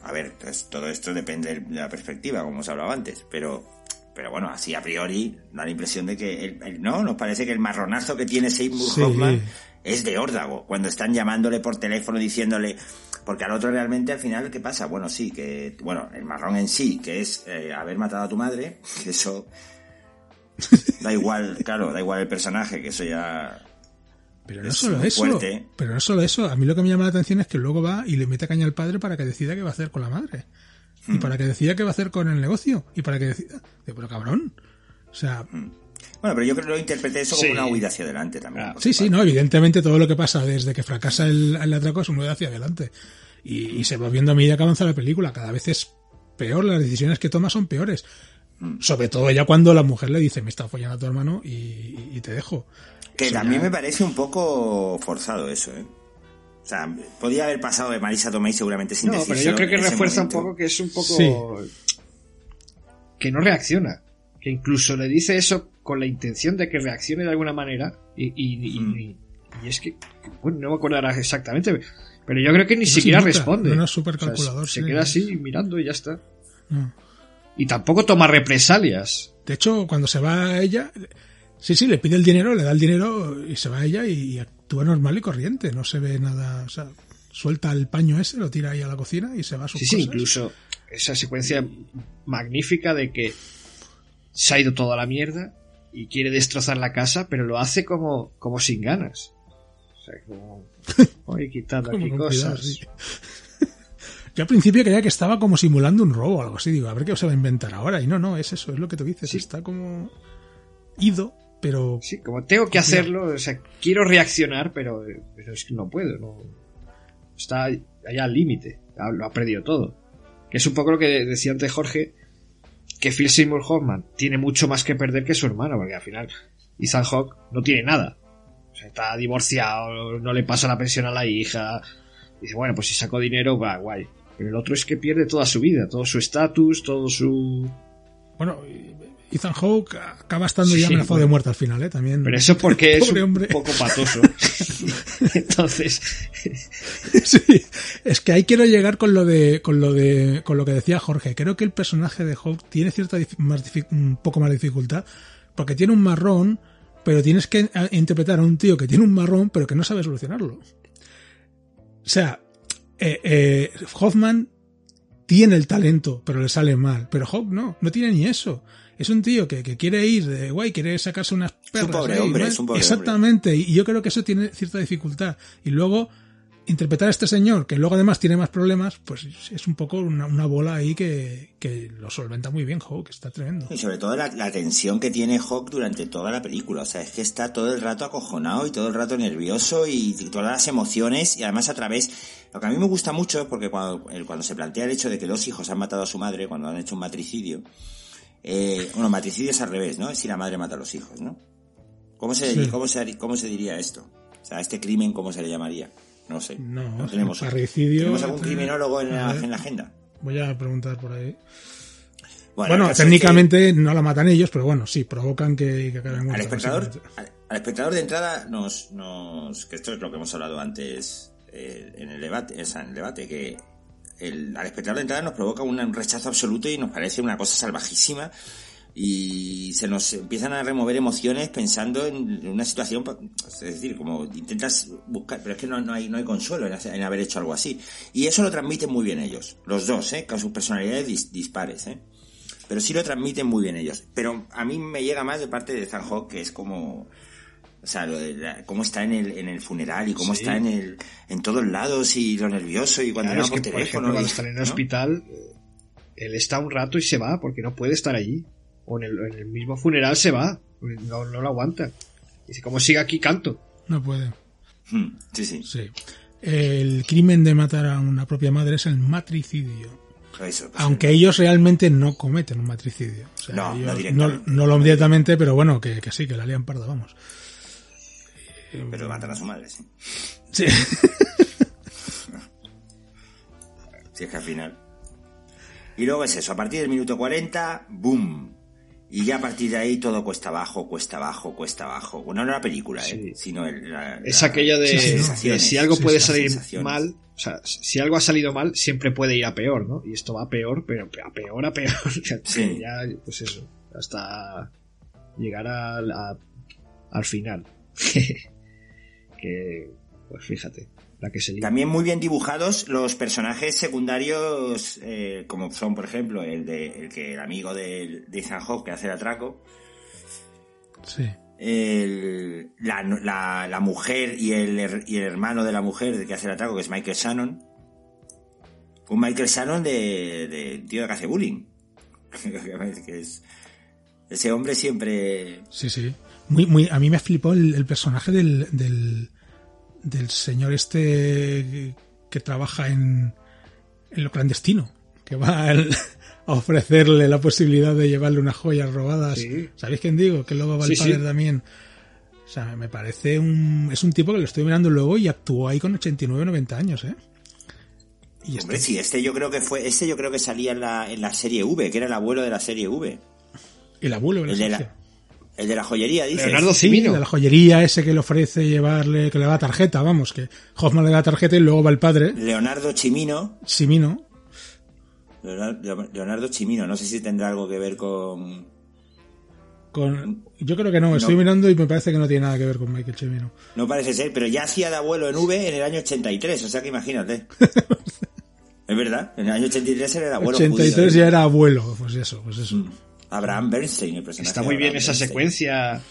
A ver, pues, todo esto depende de la perspectiva, como os hablaba antes, pero... Pero bueno, así a priori da la impresión de que... El, el- no, nos parece que el marronazo que tiene Seymour
Sí.
Hoffman es de órdago. Cuando están llamándole por teléfono diciéndole... Porque al otro realmente al final, ¿qué pasa? Bueno, sí, que... Bueno, el marrón en sí, que es eh, haber matado a tu madre, <laughs> que eso... Da igual, claro, da igual el personaje, que eso ya...
Pero no
es
solo eso.
fuerte.
Pero no solo eso. A mí lo que me llama la atención es que luego va y le mete caña al padre para que decida qué va a hacer con la madre.
Hmm.
Y para que decida qué va a hacer con el negocio. Y para que decida. Pero cabrón. O sea,
Hmm. Bueno, pero yo creo que lo interpreté eso como
Sí.
una huida hacia adelante también.
Ah,
sí, sí,
parte.
no. Evidentemente todo lo que pasa desde que fracasa el, el atraco es un nuevo hacia adelante. Y, y se va viendo a medida que avanza la película. Cada vez es peor. Las decisiones que toma son peores.
Hmm.
Sobre todo ya cuando la mujer le dice, me está follando a tu hermano y, y- y te dejo.
Que
Eso
también
ya-
me parece un poco forzado eso, ¿eh? O sea, podía haber pasado de Marisa Tomei seguramente sin
No, pero yo creo que refuerza un poco que es un poco... Que no reacciona. Que incluso le dice eso con la intención de que reaccione de alguna manera. Y, y, y-
Mm.
y- y es que, bueno, no me acuerdo ahora exactamente. Pero yo creo que ni
No
siquiera
nota,
responde.
no es súper
O sea, se
sí.
queda así mirando y ya está.
No.
Y tampoco toma represalias.
De hecho, cuando se va ella, sí, sí, le pide el dinero, le da el dinero y se va ella y actúa normal y corriente. No se ve nada, o sea, suelta el paño ese, lo tira ahí a la cocina y se va a sus
Sí, sí,
cosas.
incluso esa secuencia magnífica de que se ha ido toda la mierda y quiere destrozar la casa, pero lo hace como, como sin ganas. O sea, como <laughs> voy quitando aquí cosas.
sí. Yo al principio creía que estaba como simulando un robo o algo así. Digo, a ver qué se va a inventar ahora. Y no, no, es eso, es lo que tú dices.
Sí.
Está como ido, pero
Sí, como tengo que hacerlo, o sea, quiero reaccionar, pero, pero es que no puedo, no. Está allá al límite, lo ha perdido todo. Que es un poco lo que decía antes Jorge, que Phil Seymour Hoffman tiene mucho más que perder que su hermano, porque al final Ethan Hawke no tiene nada. Está divorciado, no le pasa la pensión a la hija. Dice, bueno, pues si saco dinero, va, guay. Pero el otro es que pierde toda su vida, todo su estatus, todo su...
bueno, Ethan Hawke acaba estando
Sí,
ya amenazado
bueno.
de muerte al final, ¿eh? También.
Pero eso porque <laughs> es un
hombre.
poco patoso. <laughs> Entonces,
Sí, es que ahí quiero llegar con lo de con lo de con lo que decía Jorge. Creo que el personaje de Hawk tiene cierta más un poco más dificultad porque tiene un marrón, pero tienes que interpretar a un tío que tiene un marrón pero que no sabe solucionarlo. O sea, eh, eh, Hoffman tiene el talento, pero le sale mal. Pero Hawk no, no tiene ni eso. Es un tío que, que quiere ir de guay, quiere sacarse unas perras.
pobre
ahí,
hombre,
¿no?
es un pobre
Exactamente, y yo creo que eso tiene cierta dificultad. Y luego, interpretar a este señor, que luego además tiene más problemas, pues es un poco una, una bola ahí que, que lo solventa muy bien Hawk, está tremendo.
Y sobre todo la, la tensión que tiene Hawk durante toda la película. O sea, es que está todo el rato acojonado y todo el rato nervioso y, y todas las emociones y además a través... Lo que a mí me gusta mucho es porque cuando, cuando se plantea el hecho de que dos hijos han matado a su madre cuando han hecho un matricidio, eh, bueno, matricidio es al revés, ¿no? Es si la madre mata a los hijos, ¿no? ¿Cómo se,
Sí.
cómo se, cómo se diría esto? O sea, este crimen, ¿cómo se le llamaría? No sé.
No,
tenemos.
parricidio-
¿Tenemos algún criminólogo en la,
ver.
en la agenda?
Voy a preguntar por ahí. Bueno,
caso es que-
técnicamente no la matan ellos, pero bueno, sí, provocan que, que acaben
al espectador, al, al espectador de entrada nos, nos, que esto es lo que hemos hablado antes eh, en el debate, o sea, en el debate, que al espectador de entrada nos provoca un, rechazo absoluto y nos parece una cosa salvajísima y se nos empiezan a remover emociones pensando en, una situación, pa- es decir, como intentas buscar, pero es que no, no hay, no hay consuelo en, haber hecho algo así. Y eso lo transmiten muy bien ellos, los dos, ¿eh? con sus personalidades dis- dispares, ¿eh? pero sí lo transmiten muy bien ellos. Pero a mí me llega más de parte de Hawke, que es como, o sea, lo de la- cómo está en el, en el funeral y cómo
Sí.
está en el, en todos lados y lo nervioso y cuando
claro, es
por
que, por
teléfono.
ejemplo, cuando están en el
¿no?
hospital, él está un rato y se va porque no puede estar allí. O en el, en el mismo funeral se va, no, no lo aguanta. Dice, como siga aquí, canto.
No puede.
Hmm, Sí, sí.
Sí. El crimen de matar a una propia madre es el matricidio.
Eso, pues,
Aunque ellos realmente no cometen un matricidio. O sea,
No, no directamente.
no lo directamente, pero bueno, que, que sí, que la lían parda, vamos.
Pero matan a su madre, sí.
Sí. <laughs>
Si es que al final. Y luego es eso, a partir del minuto 40, ¡boom! Y ya a partir de ahí todo cuesta abajo, cuesta abajo, cuesta abajo. Bueno, no la película, ¿eh?
Sí.
Sino el, la-
Es
la-
aquello de, si algo puede salir mal, o sea, si algo ha salido mal, siempre puede ir a peor, ¿no? Y esto va a peor, pero a peor, a peor. <laughs>
Sí.
ya, pues eso, hasta llegar al, a- al final. <laughs> que, pues fíjate, la que se liga.
También muy bien dibujados los personajes secundarios, eh, como son, por ejemplo, el de el que el amigo de, de Ethan Hawke que hace el atraco,
Sí.
el- la, la, la mujer y el, y el hermano de la mujer que hace el atraco, que es Michael Shannon. Un Michael Shannon de, de tío que hace bullying. <laughs> que es, ese hombre siempre...
Sí, sí. Muy, muy, a mí me flipó el, el personaje del, del, del señor este que trabaja en, en lo clandestino, que va al- a ofrecerle la posibilidad de llevarle unas joyas robadas.
Sí.
¿Sabéis quién digo? Que luego va
Sí,
el padre
sí.
también. O sea, me parece un... Es un tipo que lo estoy mirando luego y actuó ahí con 89, 90 años, ¿eh? Y
Hombre,
este-
sí, este yo creo que fue, este yo creo que salía en la, en la serie V, que era el abuelo de la serie V.
el abuelo de la
El de la,
agencia.
El de la joyería, dice.
Leonardo
Sí,
Cimino.
de la joyería ese que le ofrece llevarle, que le da tarjeta, vamos, que Hoffman le da tarjeta y luego va el padre,
Leonardo Chimino.
Simino,
Leonardo, Leonardo Chimino, no sé si tendrá algo que ver con...
con... Yo creo que no, estoy mirando y me parece que no tiene nada que ver con Michael Chimino.
No parece ser, pero ya hacía de abuelo en V en el año 83, o sea que imagínate. <laughs> es verdad, en el año 83 era el abuelo
83
judío,
ya
¿eh?
era abuelo, pues eso, pues eso.
Abraham Bernstein, el personaje.
Está muy bien esa
Bernstein.
secuencia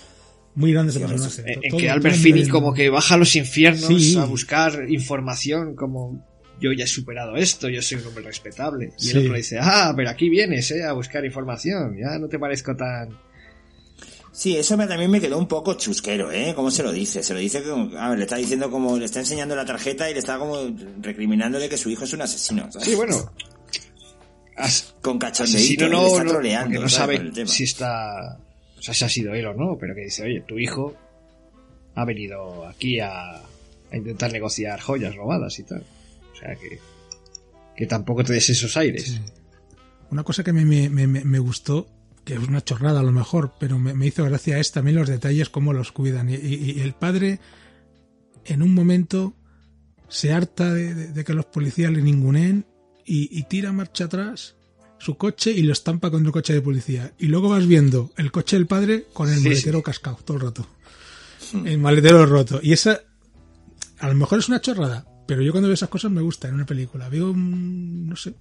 Muy grande ese personaje.
en, en
Todo-
que Albert Finney como que baja a los infiernos
Sí.
a buscar información como yo ya he superado esto, yo soy un hombre respetable. Y
Sí.
el otro le dice, ah, pero aquí vienes, eh, a buscar información, ya no te parezco tan...
Sí, eso me- también me quedó un poco chusquero, ¿eh? ¿Cómo se lo dice? Se lo dice. A ver, le está diciendo como... Le está enseñando la tarjeta y le está como recriminándole que su hijo es un asesino. ¿sabes?
Sí, bueno. As-
Con y
no,
está
no,
troleando,
no sabe si está... O sea, si ha sido él o no, pero que dice, oye, tu hijo ha venido aquí a, a intentar negociar joyas robadas y tal. O sea que... Que tampoco te des esos aires.
Sí. Una cosa que me, me, me, me gustó que es una chorrada a lo mejor, pero me, me hizo gracia es también los detalles, cómo los cuidan. Y, y- y el padre, en un momento, se harta de, de- de que los policías le ninguneen y, y tira marcha atrás su coche y lo estampa contra el coche de policía. Y luego vas viendo el coche del padre con el
Sí,
maletero cascado todo el rato. El maletero roto. Y esa, a lo mejor es una chorrada, pero yo cuando veo esas cosas me gusta en una película. Veo, no sé.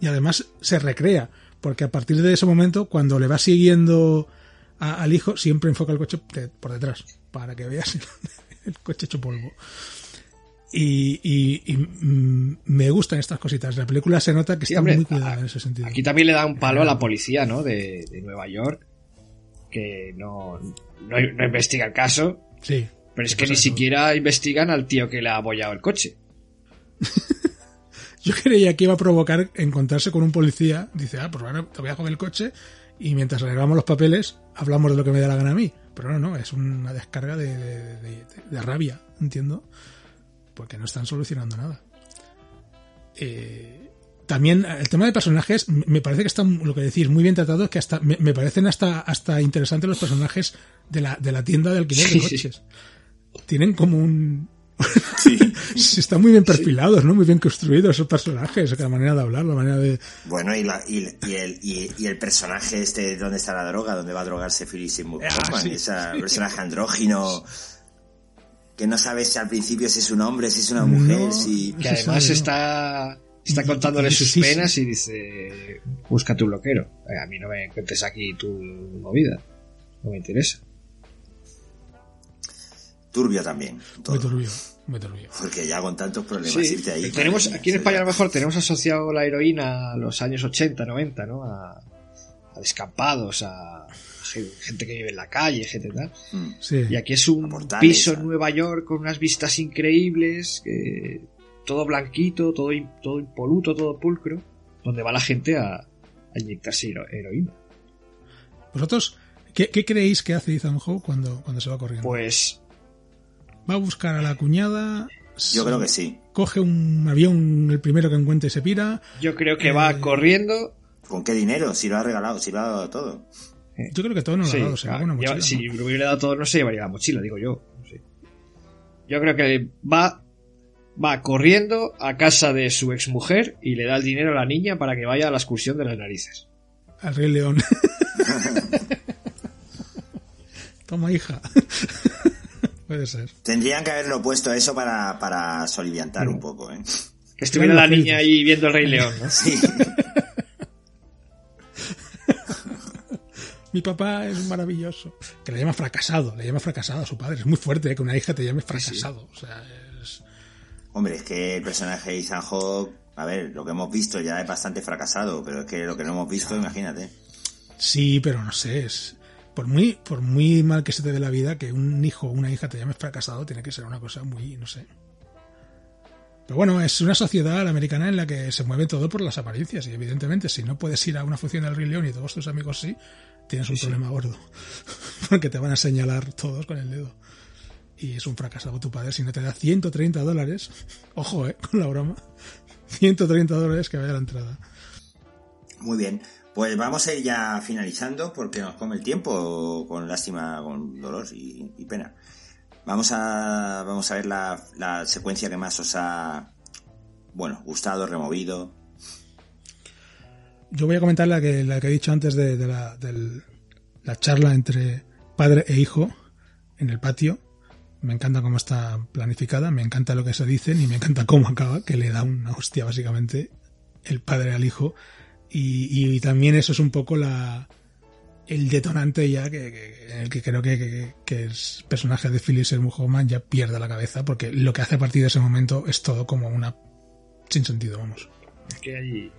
Y además se recrea, porque a partir de ese momento, cuando le va siguiendo a- al hijo, siempre enfoca el coche por detrás, para que veas <laughs> el coche hecho polvo. Y, y- y, mm, me gustan estas cositas. La película se nota que
Sí,
está
hombre,
muy cuidada
a-
en ese sentido.
Aquí también le da un palo a la policía, ¿no? De, de Nueva York, que no, no, no investiga el caso,
Sí.
pero es
¿Qué
que ni siquiera investigan al tío que le ha abollado el coche. <laughs>
Yo creía que iba a provocar encontrarse con un policía. Dice, ah, pues ahora te voy a coger el coche y mientras arreglamos los papeles hablamos de lo que me da la gana a mí. Pero no, no, es una descarga de, de- de- de rabia, entiendo, porque no están solucionando nada. Eh, también el tema de personajes, me parece que están, lo que decís, muy bien tratados, que hasta me, me parecen hasta, hasta interesantes los personajes de la, de la tienda de alquiler de
sí.
coches. Tienen como un, <laughs>
Sí.
Sí, <laughs> están muy bien perfilados, ¿no? Muy bien construidos esos personajes, la manera de hablar, la manera de...
Bueno, y, la, y, y el, y, y el personaje este, ¿dónde está la droga? ¿Dónde va a drogarse Philip Seymour
Ah, sí,
Ese <laughs> personaje andrógino que no sabes si al principio si es un hombre, si es una mujer,
No.
si...
Que además está, está contándole sus penas y dice, busca tu bloquero. Eh, A mí no me cuentes aquí tu movida. No me interesa.
Turbio también. todo.
Muy turbio, muy turbio.
Porque ya con tantos problemas
Sí,
irte ahí...
tenemos, aquí en España a lo mejor tenemos asociado la heroína a los años 80, 90, ¿no? A, a descampados, a gente que vive en la calle, gente tal.
Mm.
Sí.
Y aquí es un
Portales,
piso en Nueva York con unas vistas increíbles, que todo blanquito, todo, im- todo impoluto, todo pulcro, donde va la gente a, a inyectarse hero- heroína.
¿Vosotros qué, qué creéis que hace Ethan Hawke cuando, cuando se va corriendo?
Pues
¿Va a buscar a la cuñada?
Yo creo que sí.
Coge un avión, el primero que encuentre y se pira.
yo creo que
Eh,
va corriendo.
¿Con qué dinero? Si lo ha regalado, si lo ha dado todo.
Yo creo que todo no lo
Sí,
ha dado, se
claro,
una mochila,
si
¿no?
lo hubiera dado todo, no se llevaría la mochila, digo yo. no. Yo creo que va, va corriendo a casa de su exmujer y le da el dinero a la niña para que vaya a la excursión de las narices.
Al Rey León. <laughs> Toma, hija. <laughs> Puede ser.
Tendrían que haberlo puesto eso para, para soliviantar
Mm.
un poco, ¿eh?
Que estuviera la niña ahí viendo el Rey León, ¿no?
Sí. <laughs>
Mi papá es maravilloso. Que le llama fracasado, le llama fracasado a su padre. Es muy fuerte ¿eh? que una hija te llame fracasado. O sea, es...
Hombre, es que el personaje de Ethan Hawke, a ver, lo que hemos visto ya es bastante fracasado, pero es que lo que no hemos visto, imagínate.
Sí, pero no sé, es... Por muy, por muy mal que se te dé la vida, que un hijo o una hija te llame fracasado, tiene que ser una cosa muy, no sé. Pero bueno, es una sociedad la americana en la que se mueve todo por las apariencias y evidentemente si no puedes ir a una función del Rey León y todos tus amigos sí, tienes un problema gordo. <laughs> Porque te van a señalar todos con el dedo. Y es un fracasado tu padre si no te da 130 dólares. Ojo, eh, con la broma. <laughs> 130 dólares que vaya a la entrada.
Muy bien. Pues vamos a ir ya finalizando porque nos come el tiempo con lástima, con dolor y, y pena. Vamos a, vamos a ver la, la secuencia que más os ha, bueno, gustado, removido.
Yo voy a comentar la que, la que he dicho antes de, de la, del- la charla entre padre e hijo en el patio. Me encanta cómo está planificada, me encanta lo que se dicen y me encanta cómo acaba, que le da una hostia básicamente el padre al hijo. Y, y también eso es un poco la el detonante ya que, que- en el que creo que, que, que el personaje de Philip Seymour Hoffman ya pierde la cabeza porque lo que hace a partir de ese momento es todo como una sin sentido, vamos.
Es que hay,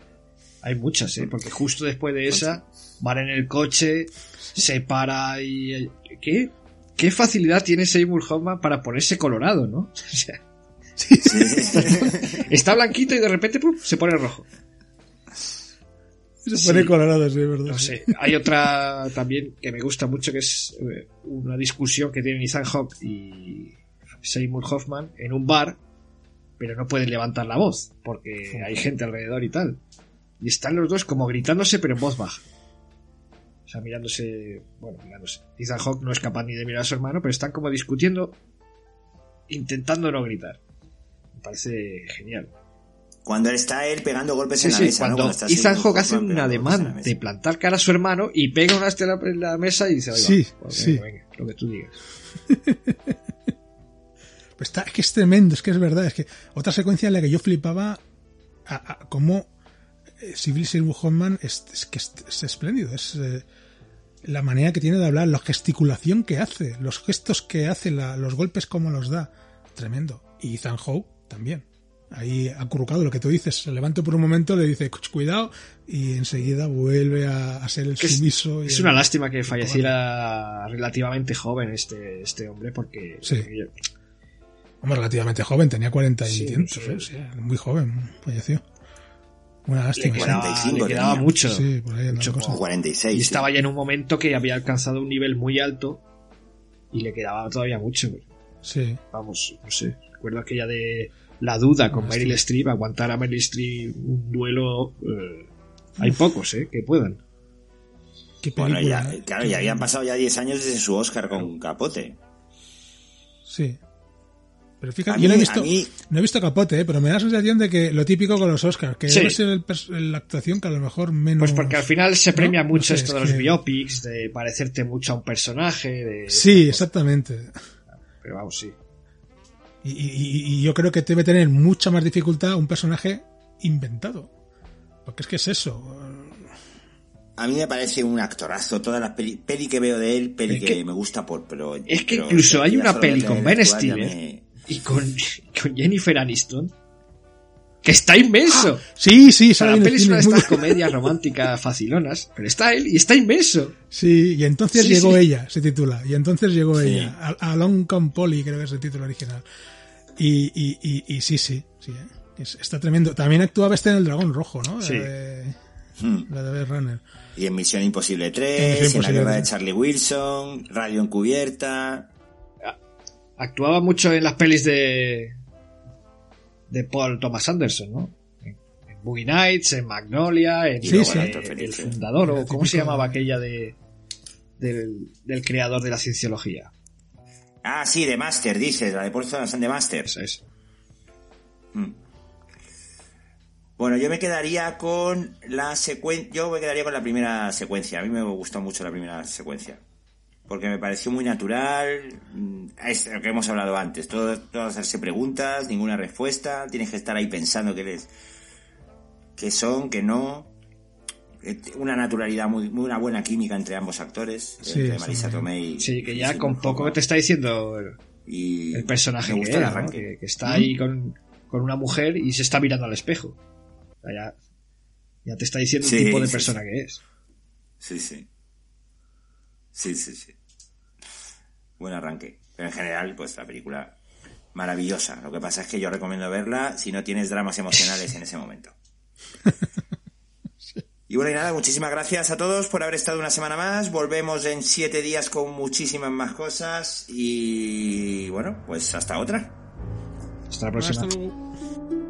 hay muchas, ¿eh? Porque justo después de esa, van en el coche, se para y... ¿Qué? ¿Qué facilidad tiene Seymour Hoffman para ponerse colorado, no? <laughs> O sea, <laughs> está blanquito y de repente ¡pum! se pone rojo.
Se
Sí.
pone colorado, sí, verdad.
No sé. Hay otra también que me gusta mucho que es eh, una discusión que tienen Ethan Hawke y Seymour Hoffman en un bar, pero no pueden levantar la voz porque hay gente alrededor y tal. Y están los dos como gritándose pero en voz baja. O sea, mirándose. Bueno, mirándose. Ethan Hawke no es capaz ni de mirar a su hermano, pero están como discutiendo, intentando no gritar. Me parece genial.
Cuando está él pegando golpes
Sí,
en la
sí,
mesa, ¿no?
cuando
está
Ethan
Sidney
Hawke hace un ademán de plantar cara a su hermano y pega una estela en la mesa y dice, "Oiga,
Sí,
pues
sí.
venga, venga, lo que tú digas. <laughs>
Pues está, es que es tremendo, es que es verdad. Es que otra secuencia en la que yo flipaba a, a cómo eh, Civil Seymour Hoffman es, es que es, es espléndido. Es eh, la manera que tiene de hablar, la gesticulación que hace, los gestos que hace, la- los golpes como los da. Tremendo. Y Ethan Hawke también. Ahí acurrucado, lo que tú dices, se levanta por un momento, le dice, "Cuch, cuidado, y enseguida vuelve a, a ser el
Que es,
sumiso. y
es
el-
una lástima que falleciera relativamente joven este, este hombre porque
Sí. Hombre, relativamente joven, tenía 40 y
Sí,
cientos,
sí.
¿eh? Sí, muy joven, falleció. Una
le
lástima. sí.
quedaba,
45
le quedaba mucho.
Sí, por ahí
mucho
cosa.
O
como-
46.
y
sí.
estaba ya en un momento que había alcanzado un nivel muy alto y le quedaba todavía mucho.
Sí.
Vamos, no sé. Recuerdo aquella de la duda con Meryl Streep, aguantar a Meryl Streep un duelo. eh, hay pocos, ¿eh? Que puedan.
Qué
Bueno, ya,
¿eh?
claro, ya habían pasado ya 10 años desde su Oscar con Capote.
Sí. Pero fíjate,
mí-
yo no he
a
visto,
mí-
no he visto Capote, ¿eh? pero me da la sensación de que lo típico con los Oscars, que
Sí.
debe ser el la actuación que a lo mejor menos.
Pues porque al final se premia
No
mucho
sé,
esto
es
de los
que-
biopics, de parecerte mucho a un personaje. De...
Sí, exactamente.
Pero vamos, sí.
Y, y- y yo creo que debe tener mucha más dificultad un personaje inventado. Porque es que es eso.
A mí me parece un actorazo. Todas las peli, peli que veo de él, peli
Es
que,
que-
me gusta por. Pero,
Es que
pero
incluso hay una peli con Ben Stiller
me-
y con, <laughs> con Jennifer Aniston que está inmenso.
Sí, sí,
O sea,
sale
la peli es una de estas comedias románticas facilonas, pero está él y está inmenso.
Sí, y entonces
Sí,
llegó
sí.
ella, se titula. Y entonces llegó
Sí.
ella. A, Along Come Polly, creo que es el título original. Y, y, y, y sí, sí, sí. ¿eh? Es- está tremendo. También actuaba este en El Dragón Rojo, ¿no?
Sí.
La de,
Hmm.
la de Runner.
Y en Misión Imposible
En
3,
Misión
en, la guerra de
3.
Charlie Wilson, Radio Encubierta.
Actuaba mucho en las pelis de de Paul Thomas Anderson, ¿no? En, en Boogie Nights, en Magnolia, en
Sí, sí.
El Fundador, o
El
¿cómo se llamaba aquella de del, del creador de la cienciología?
Ah, sí, de Master, dices, la de Paul Thomas de Master.
Esa es.
Mm. Bueno, yo me quedaría con la secuencia. Yo me quedaría con la primera secuencia. A mí me gustó mucho la primera secuencia. Porque me pareció muy natural. mm, Es lo que hemos hablado antes. Todo, todo hacerse preguntas, ninguna respuesta. Tienes que estar ahí pensando qué les. qué son, qué no. Eh, Una naturalidad muy, muy una buena química entre ambos actores.
Sí,
entre Marisa
bien.
Tomei y.
Sí, que ya con poco te está diciendo
Y
el personaje que que, que está ahí con, con una mujer y se está mirando al espejo. O sea, ya, ya te está diciendo
Sí,
el tipo de
sí,
persona
sí.
que es.
Sí, sí. Sí, sí, sí. Buen arranque. Pero en general, pues la película maravillosa. Lo que pasa es que yo recomiendo verla si no tienes dramas emocionales en ese momento. <laughs> Y bueno, y nada, muchísimas gracias a todos por haber estado una semana más. Volvemos en siete días con muchísimas más cosas. Y bueno, pues hasta otra.
Hasta la próxima.
Hasta luego.